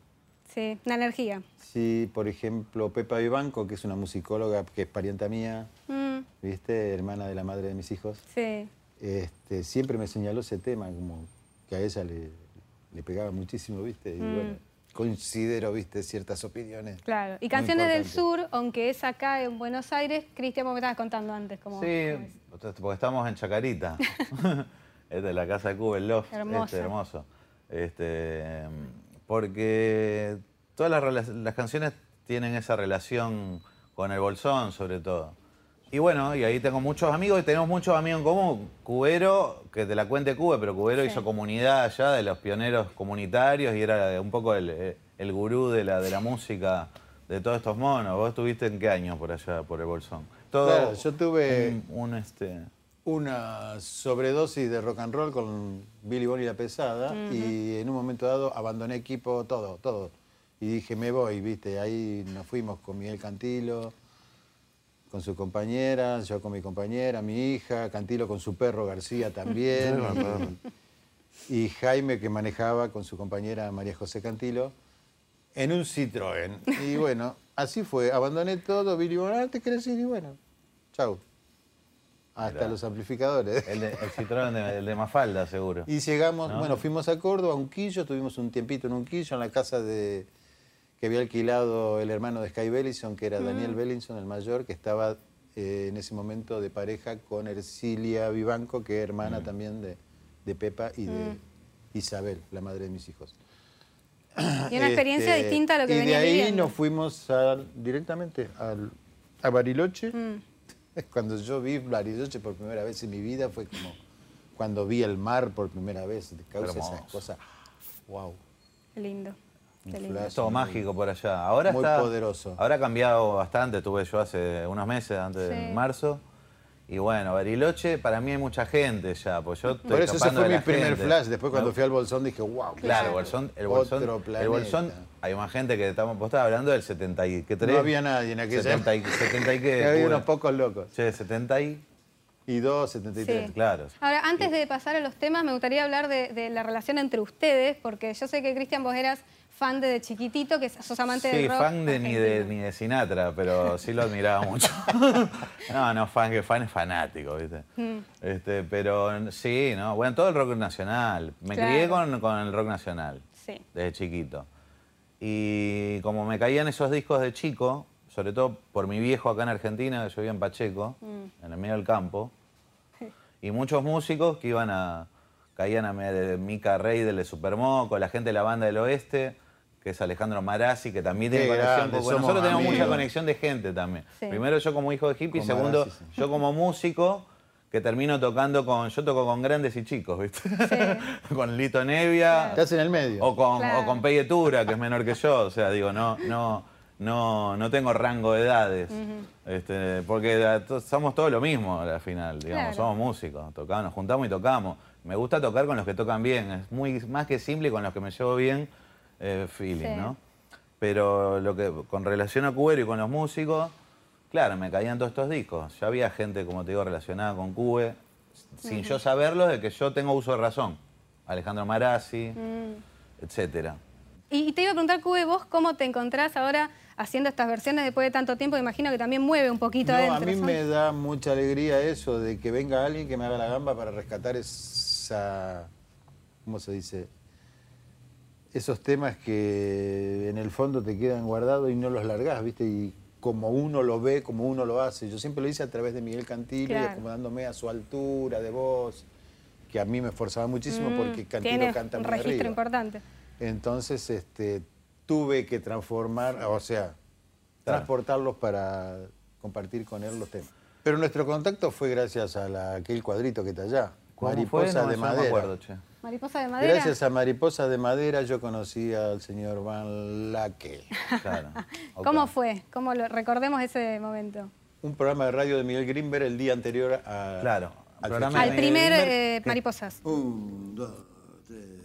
Sí, la energía. Sí, por ejemplo, Pepa Vivanco, que es una musicóloga que es parienta mía, Mm, ¿viste? Hermana de la madre de mis hijos. sí. Este, siempre me señaló ese tema, como que a ella le, le pegaba muchísimo, ¿viste? Y Mm. bueno, considero, ¿viste? Ciertas opiniones. Claro, y Canciones del. Sur, aunque es acá en Buenos Aires, Cristian, vos me estabas contando antes. Como, Sí, porque estamos en Chacarita. es de la casa de Cuba, el Loft. Hermoso. Este, hermoso. Este, porque todas las, rela- las canciones tienen esa relación con el bolsón, sobre todo. Y bueno, y ahí tengo muchos amigos y tenemos muchos amigos en común. Cubero, que te la cuente Cube, pero Cubero Sí. hizo comunidad allá de los pioneros comunitarios y era un poco el, el gurú de la, de la música de todos estos monos. ¿Vos estuviste en qué año por allá, por el bolsón? Todo Claro, yo tuve un, un, este, una sobredosis de rock and roll con Billy Bonnie la pesada y en un momento dado abandoné equipo, todo, todo. Y dije, me voy, ¿viste? Ahí nos fuimos con Miguel Cantilo, con su compañera, yo con mi compañera, mi hija, Cantilo con su perro García también. Y, Jaime que manejaba con su compañera María José Cantilo en un Citroën. Y bueno, así fue, abandoné todo, Billy Bonnie, ah, ¿te querés ir? Y bueno, chau. Hasta Mirá. los amplificadores. el, de, el Citroën de, el de Mafalda, seguro. Y llegamos, ¿No? bueno, fuimos a Córdoba, a Unquillo, tuvimos un tiempito en Unquillo, en la casa de que había alquilado el hermano de Sky Bellison, que era Mm. Daniel Bellinson, el mayor, que estaba eh, en ese momento de pareja con Ercilia Vivanco, que es hermana Mm. también de, de Pepa y de Mm. Isabel, la madre de mis hijos. Y una experiencia Este, distinta a lo que Y de venía ahí viviendo. nos fuimos a- directamente al- a Bariloche. Mm. Cuando yo vi Bariloche por primera vez en mi vida fue como cuando vi el mar por primera vez. Te causa esas cosas. Wow. Lindo. Flash. Todo mágico por allá. Ahora Muy está, poderoso. Ahora ha cambiado bastante. Estuve yo hace unos meses, antes Sí. de marzo. Y bueno, Bariloche, para mí hay mucha gente ya. Pues yo estoy Por eso ese fue mi primer gente. flash. Después cuando Me- fui al Bolsón dije, wow. Claro, el Bolsón, el Bolsón, Otro el. Bolsón, hay más gente que estamos, vos estabas hablando del 73. No había nadie en aquella 70 y, 70 y qué, Había Cuba. unos pocos locos. Che, 70 y... Y dos, 73. Sí. Claro. Ahora, antes de pasar a los temas, me gustaría hablar de, de la relación entre ustedes, porque yo sé que Cristian, vos eras fan desde chiquitito, que sos amante Sí, del rock. fan de, ni, de, ni de Sinatra, pero sí lo admiraba mucho. no, no, fan, que fan es fanático, ¿viste? Mm. Este, pero sí, ¿no? Bueno, todo el rock nacional. Me Claro. crié con, con el rock nacional Sí. desde chiquito. Y como me caían esos discos de chico, sobre todo por mi viejo acá en Argentina, que yo vivía en Pacheco, Mm. en el medio del campo, y muchos músicos que iban a. caían a de Mica Rey del de Supermoco, la gente de la banda del oeste, que es Alejandro Marazzi, que también tiene Qué conexión. grande, con- somos nosotros tenemos mucha conexión de gente también. Sí. Primero yo como hijo de hippie, Con segundo Marazzi, sí. yo como músico, que termino tocando con. Yo toco con grandes y chicos, ¿viste? con Lito Nevia. Estás en el medio. O con, Claro. o con Peyetura, que es menor que yo. O sea, digo, no, no, no, no tengo rango de edades. Este, porque somos todos lo mismo al final, digamos, Claro. somos músicos, tocamos, nos juntamos y tocamos. Me gusta tocar con los que tocan bien, es muy más que simple y con los que me llevo bien, eh, feeling, Sí. ¿no? Pero lo que con relación a Cubero y con los músicos, claro, me caían todos estos discos. Ya había gente, como te digo, relacionada con Cube, sin yo saberlo, de que yo tengo uso de razón. Alejandro Marazzi, Mm. etcétera. Y, y te iba a preguntar, Cube, vos cómo te encontrás ahora haciendo estas versiones después de tanto tiempo? Imagino que también mueve un poquito No, adentro. a mí ¿son? me da mucha alegría eso de que venga alguien que me haga la gamba para rescatar esa, ¿cómo se dice? Esos temas que en el fondo te quedan guardados y no los largás, ¿viste? Y como uno lo ve, como uno lo hace. Yo siempre lo hice a través de Miguel Cantillo, y Claro. acomodándome a su altura de voz, que a mí me esforzaba muchísimo Mm, porque Cantillo canta un muy registro arriba. importante. Entonces, este, tuve que transformar, o sea, transportarlos para compartir con él los temas. Pero nuestro contacto fue gracias a la- aquel cuadrito que está allá, ¿Cómo Mariposa fue? No, de eso no me Madera. acuerdo, che. Mariposa de madera. Gracias a Mariposa de Madera yo conocí al señor Van Laque. Claro. ¿Cómo fue? ¿Cómo lo, recordemos ese momento? Un programa de radio de Miguel Grimberg el día anterior a, Claro, al programa. Al primer eh, Mariposas. Un, dos, Paloma,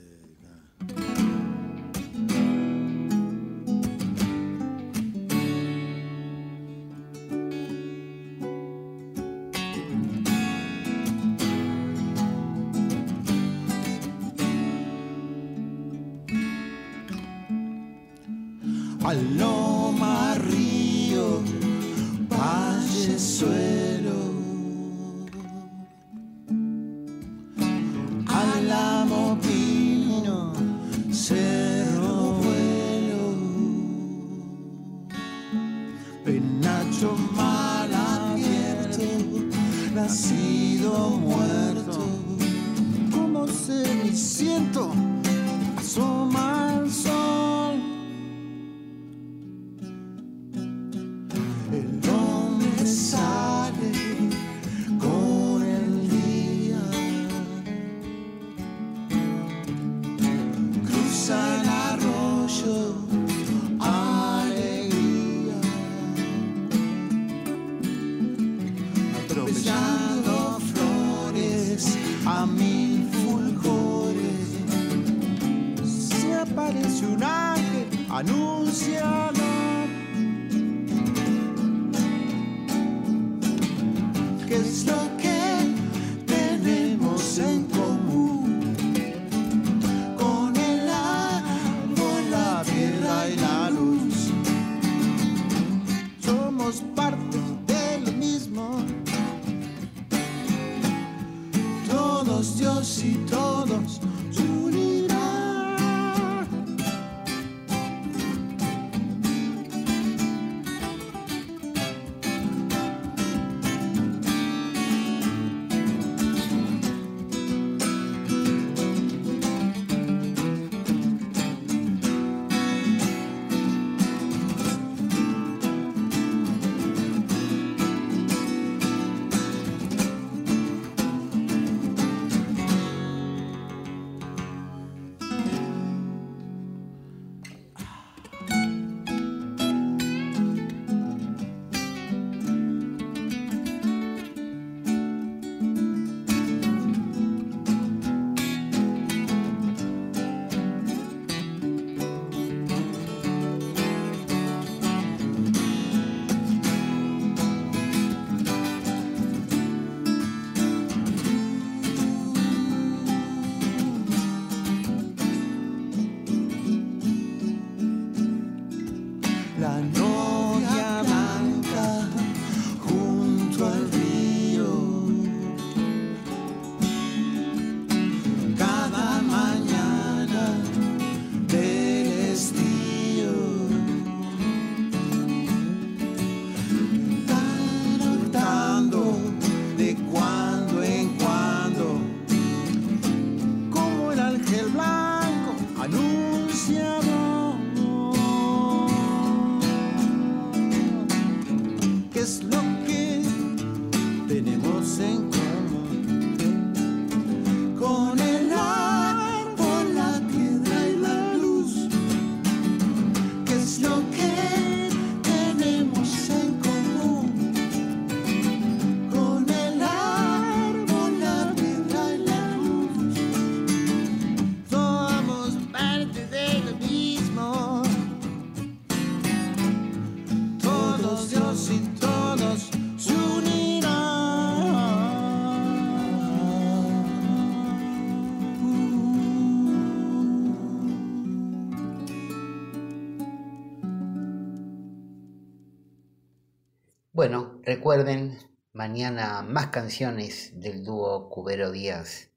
recuerden, mañana más canciones del dúo Cubero Díaz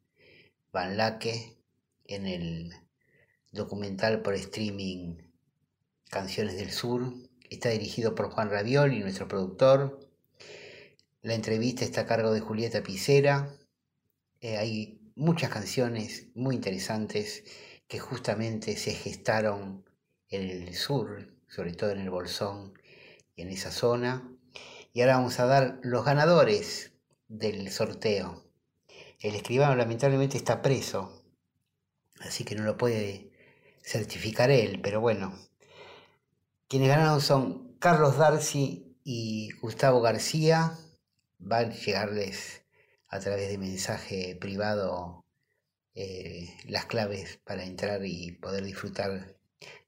Van Laque en el documental por streaming Canciones del Sur. Está dirigido por Juan Ravioli, nuestro productor. La entrevista está a cargo de Julieta Picera. Eh, hay muchas canciones muy interesantes que justamente se gestaron en el sur, sobre todo en el Bolsón y en esa zona. Y ahora vamos a dar los ganadores del sorteo. El escribano lamentablemente está preso, así que no lo puede certificar él, pero bueno. Quienes ganaron son Carlos Darcy y Gustavo García. Van a llegarles a través de mensaje privado eh, las claves para entrar y poder disfrutar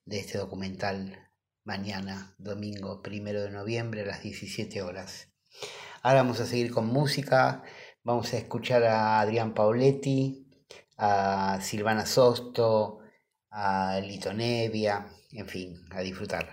de este documental mañana, domingo primero de noviembre a las 17 horas. Ahora vamos a seguir con música. Vamos a escuchar a Adrián Pauletti, a Silvana Sosto, a Lito Nevia, en fin, a disfrutar.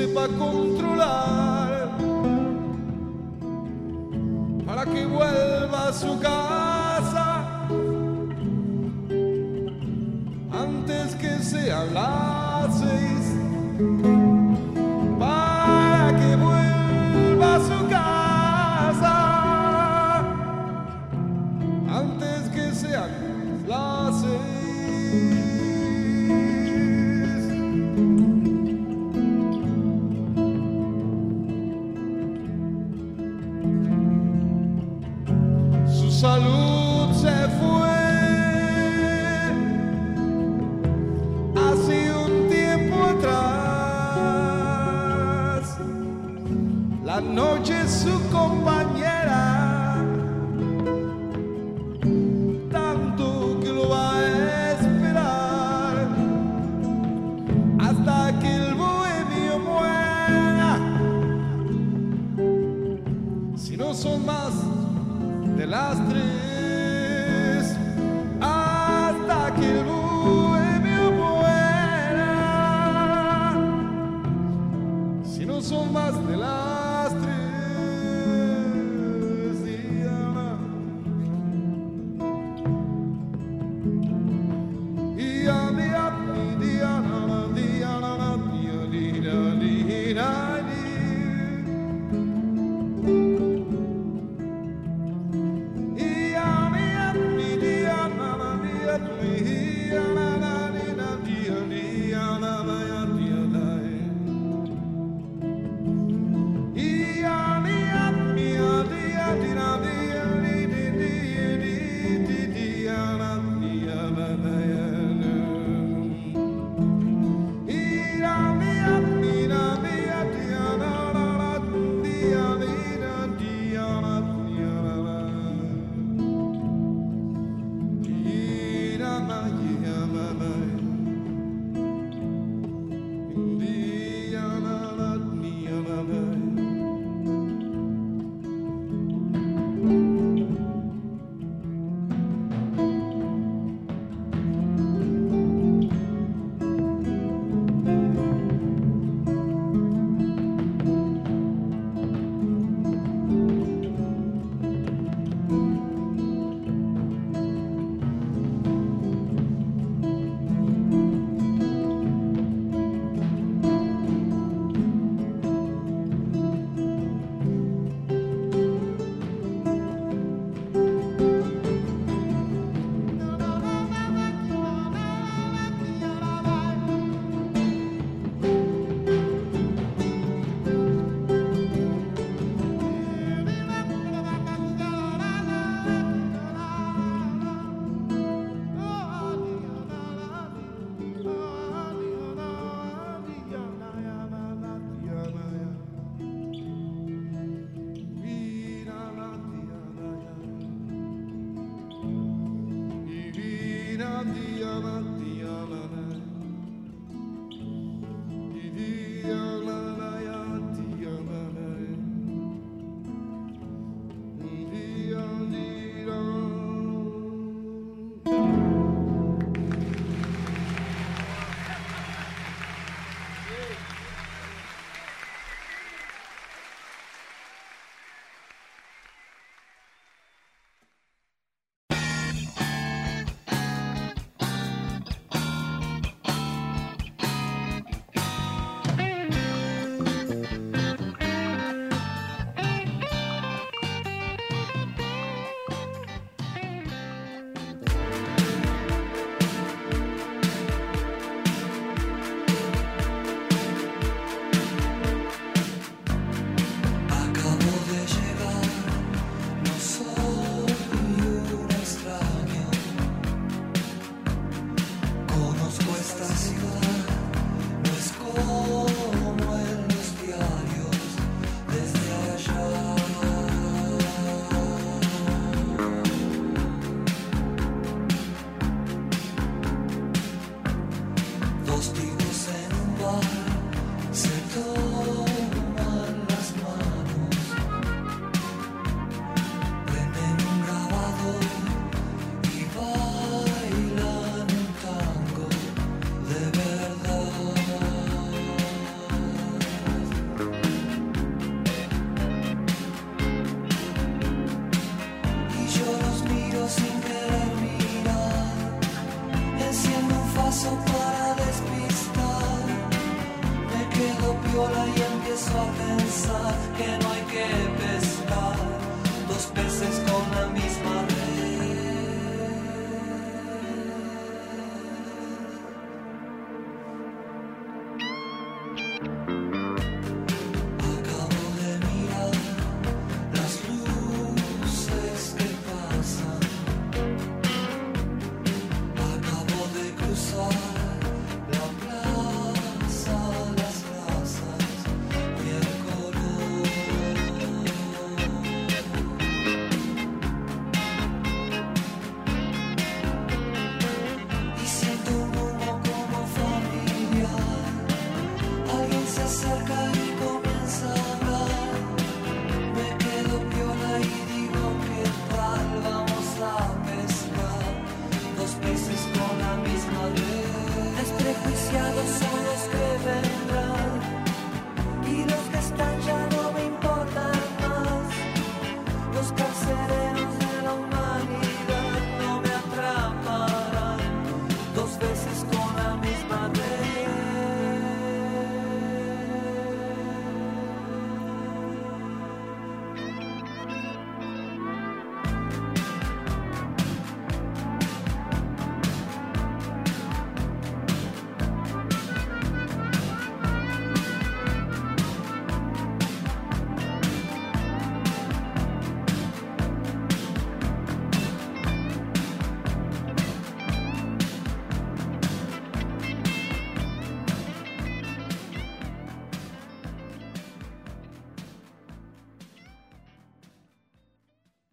sepa controlar para que vuelva a su casa antes que se hablar.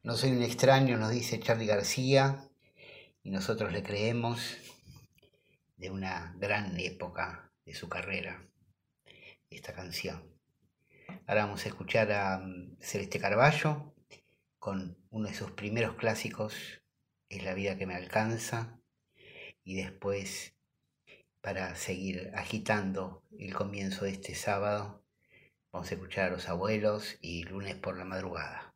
No soy un extraño, nos dice Charlie García, y nosotros le creemos de una gran época de su carrera, esta canción. Ahora vamos a escuchar a mm, Celeste Carballo con uno de sus primeros clásicos, Es la vida que me alcanza, y después para seguir agitando el comienzo de este sábado, vamos a escuchar a los abuelos y lunes por la madrugada.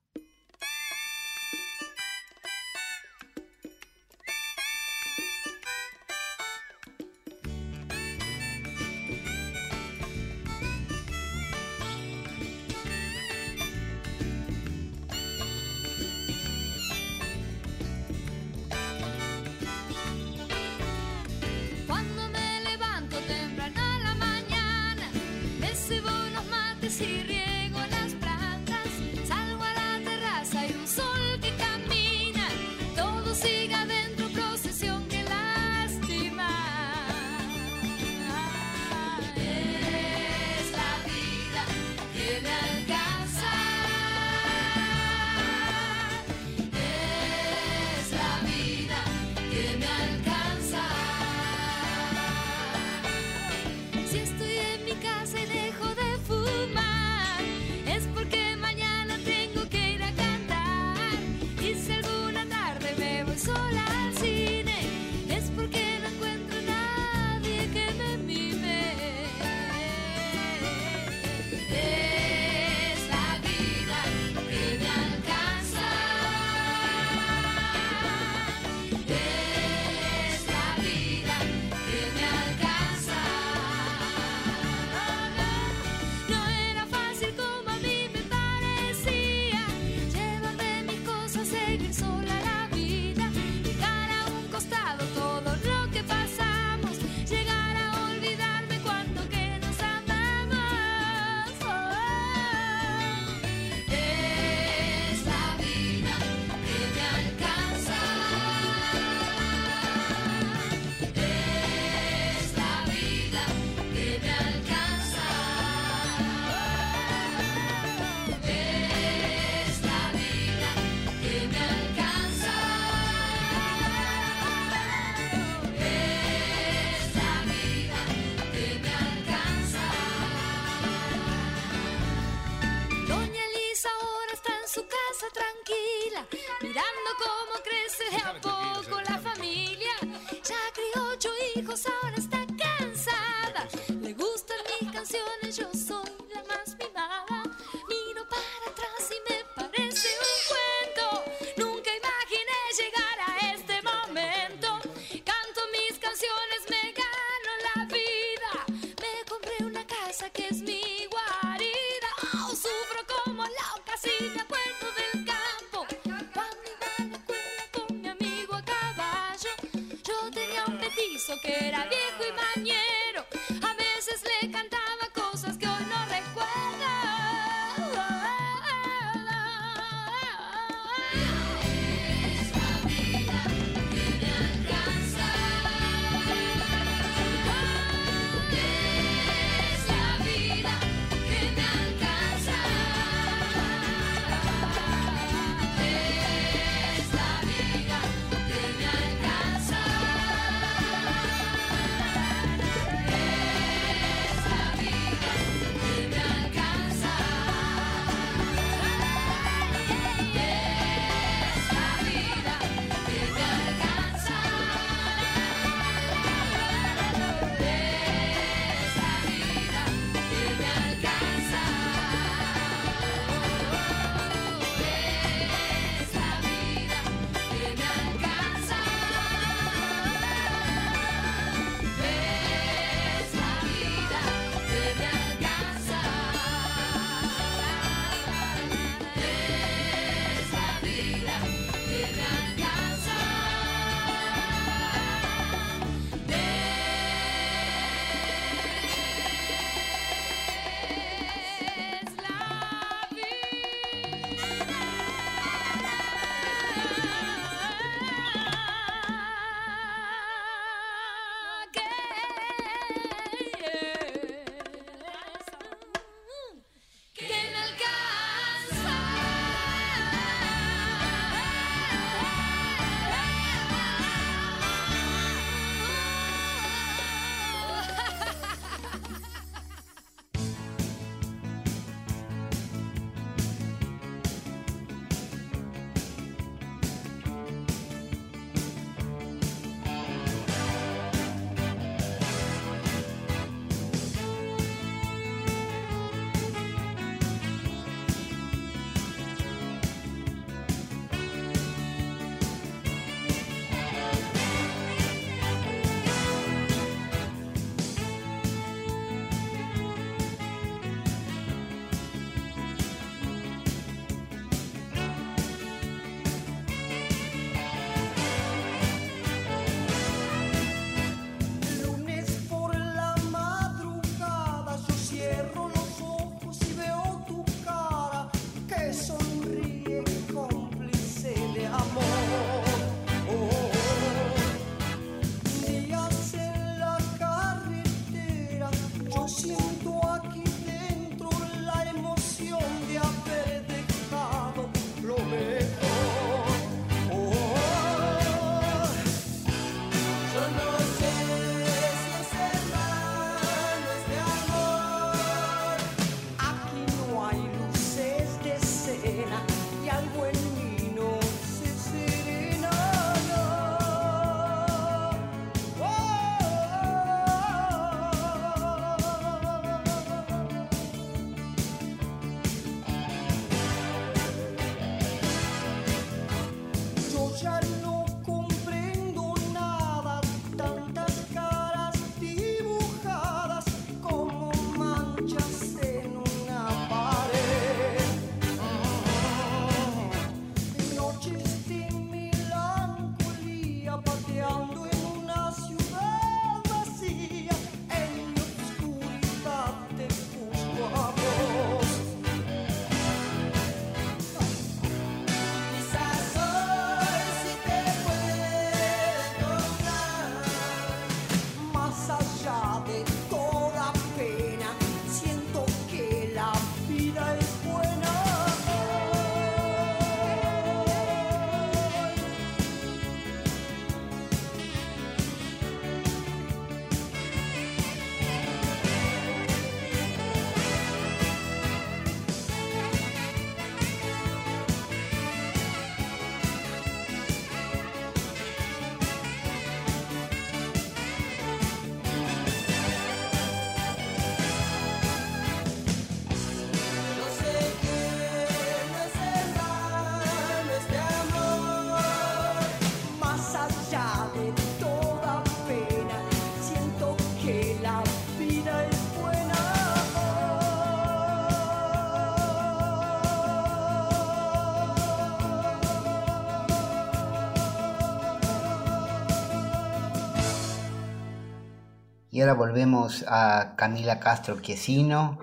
Y ahora volvemos a Camila Castro Chiesino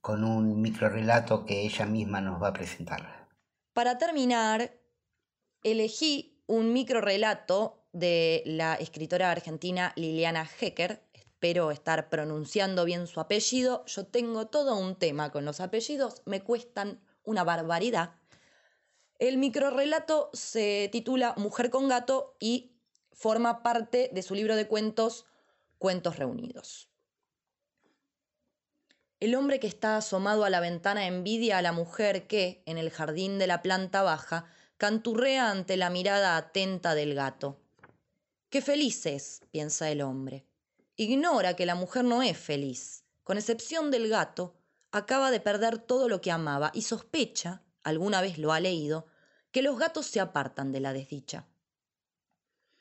con un microrelato que ella misma nos va a presentar. Para terminar, elegí un microrelato de la escritora argentina Liliana Hecker. Espero estar pronunciando bien su apellido. Yo tengo todo un tema con los apellidos, me cuestan una barbaridad. El microrelato se titula Mujer con gato y forma parte de su libro de cuentos Cuentos Reunidos. El hombre que está asomado a la ventana envidia a la mujer que, en el jardín de la planta baja, canturrea ante la mirada atenta del gato. Qué feliz es, piensa el hombre. Ignora que la mujer no es feliz. Con excepción del gato, acaba de perder todo lo que amaba y sospecha, alguna vez lo ha leído, que los gatos se apartan de la desdicha.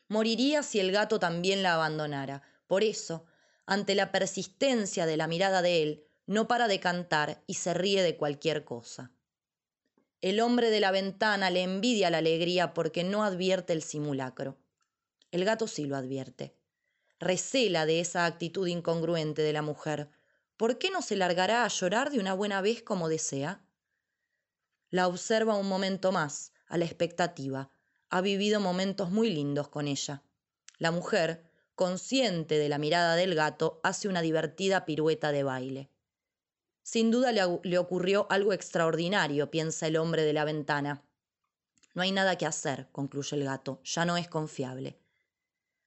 Moriría si el gato también la abandonara. Por eso, ante la persistencia de la mirada de él, no para de cantar y se ríe de cualquier cosa. El hombre de la ventana le envidia la alegría porque no advierte el simulacro. El gato sí lo advierte. Recela de esa actitud incongruente de la mujer. ¿Por qué no se largará a llorar de una buena vez como desea? La observa un momento más, a la expectativa. Ha vivido momentos muy lindos con ella. La mujer, consciente de la mirada del gato, hace una divertida pirueta de baile. Sin duda le, le, ocurrió algo extraordinario, piensa el hombre de la ventana. No hay nada que hacer, concluye el gato, ya no es confiable.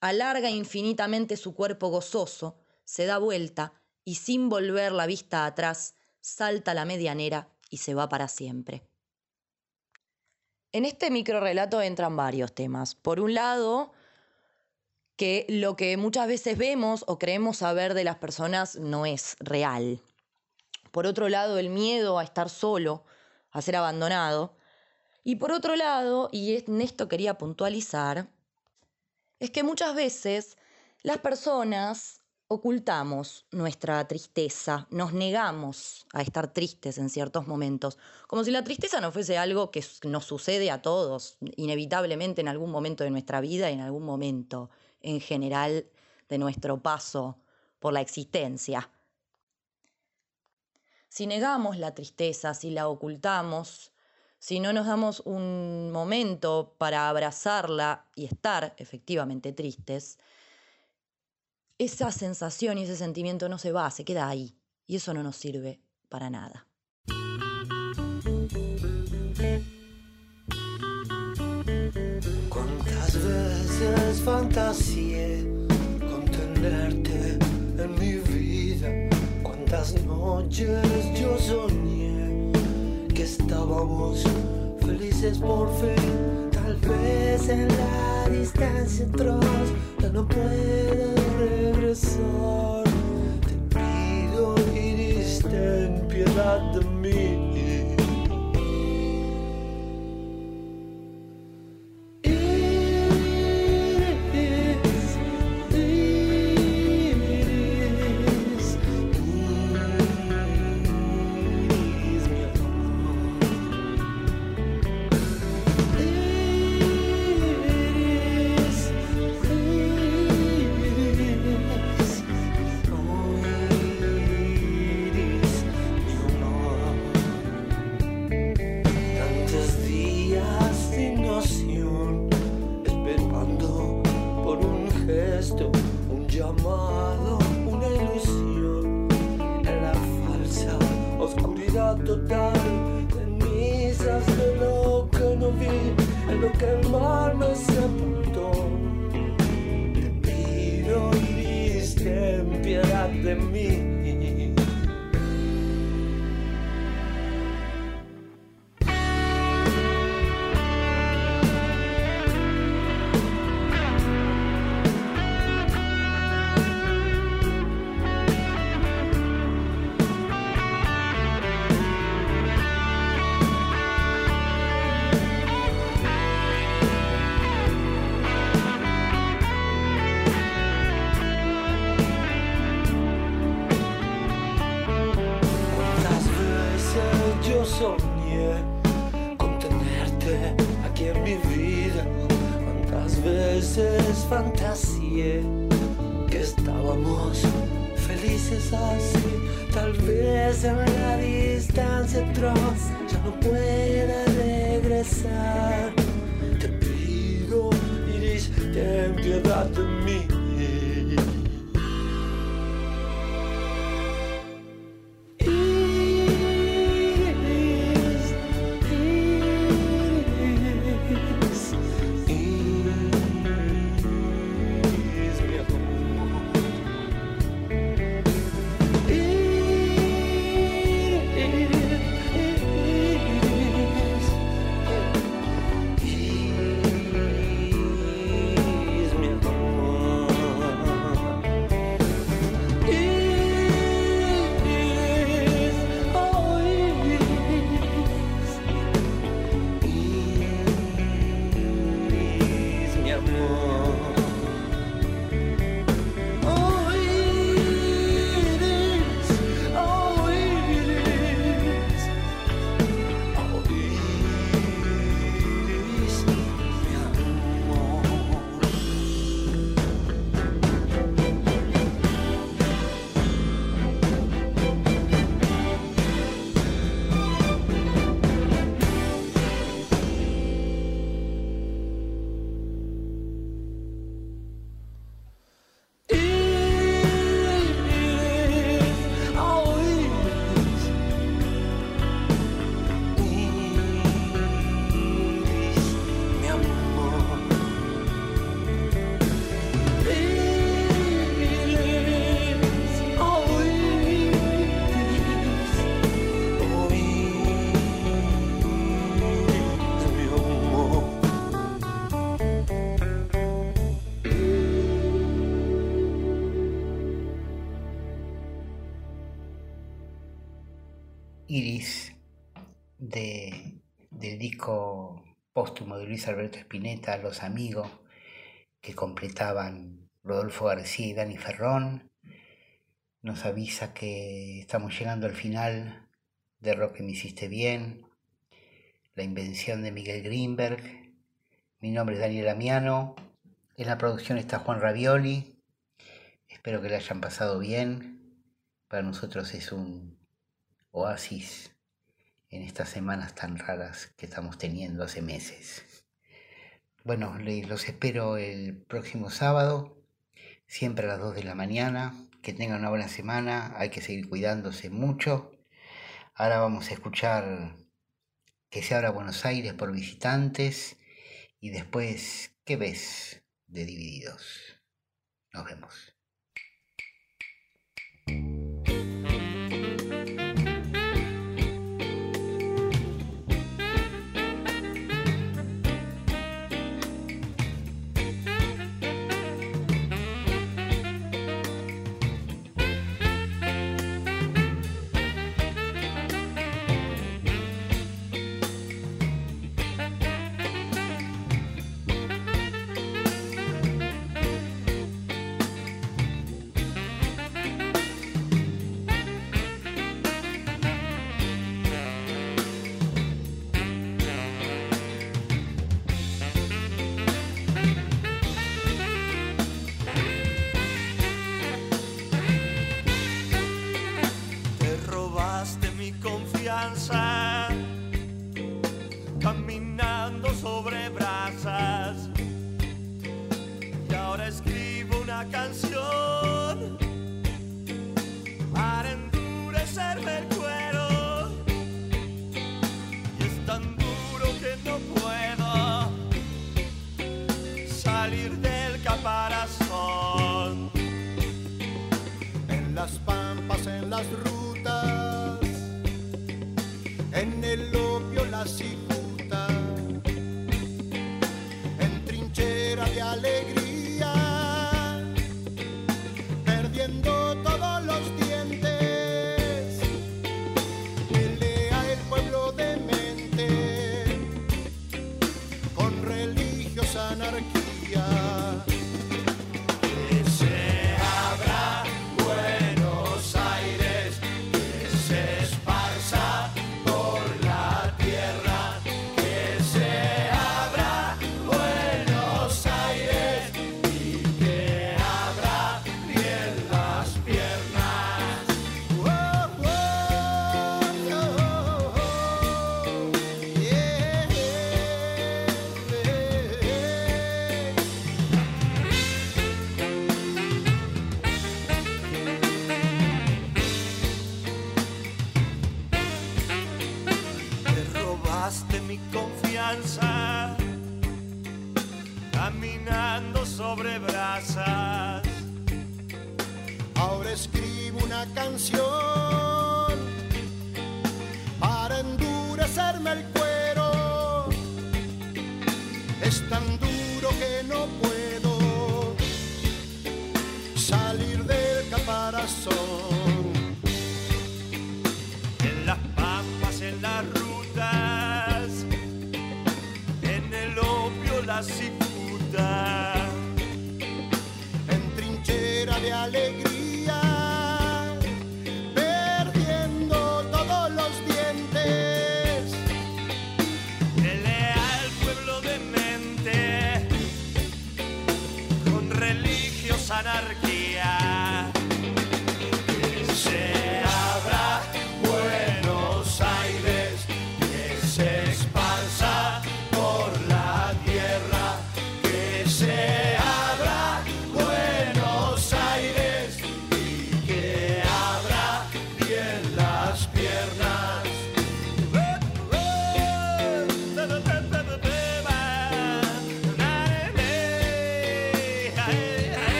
Alarga infinitamente su cuerpo gozoso, se da vuelta y sin volver la vista atrás, salta la medianera y se va para siempre. En este microrelato entran varios temas. Por un lado, que lo que muchas veces vemos o creemos saber de las personas no es real. Por otro lado, el miedo a estar solo, a ser abandonado. Y por otro lado, y en esto quería puntualizar, es que muchas veces las personas ocultamos nuestra tristeza, nos negamos a estar tristes en ciertos momentos, como si la tristeza no fuese algo que nos sucede a todos, inevitablemente en algún momento de nuestra vida en algún momento en general de nuestro paso por la existencia. Si negamos la tristeza, si la ocultamos, si no nos damos un momento para abrazarla y estar efectivamente tristes, esa sensación y ese sentimiento no se va, se queda ahí. Y eso no nos sirve para nada. Veces fantaseé con tenerte en mi vida. Cuántas noches yo soñé que estábamos felices por fin. Tal vez en la distancia atrás ya no puedo regresar. Te pido iris, ten piedad de mí. Alberto Spinetta, Los Amigos, que completaban Rodolfo García y Dani Ferrón, nos avisa que estamos llegando al final de Rock que me hiciste bien, la invención de Miguel Greenberg. Mi nombre es Daniel Amiano, en la producción está Juan Ravioli, espero que le hayan pasado bien, para nosotros es un oasis en estas semanas tan raras que estamos teniendo hace meses. Bueno, los espero el próximo sábado, siempre a las 2 de la mañana. Que tengan una buena semana, hay que seguir cuidándose mucho. Ahora vamos a escuchar Que se abra Buenos Aires por visitantes y después ¿Qué ves? de Divididos. Nos vemos.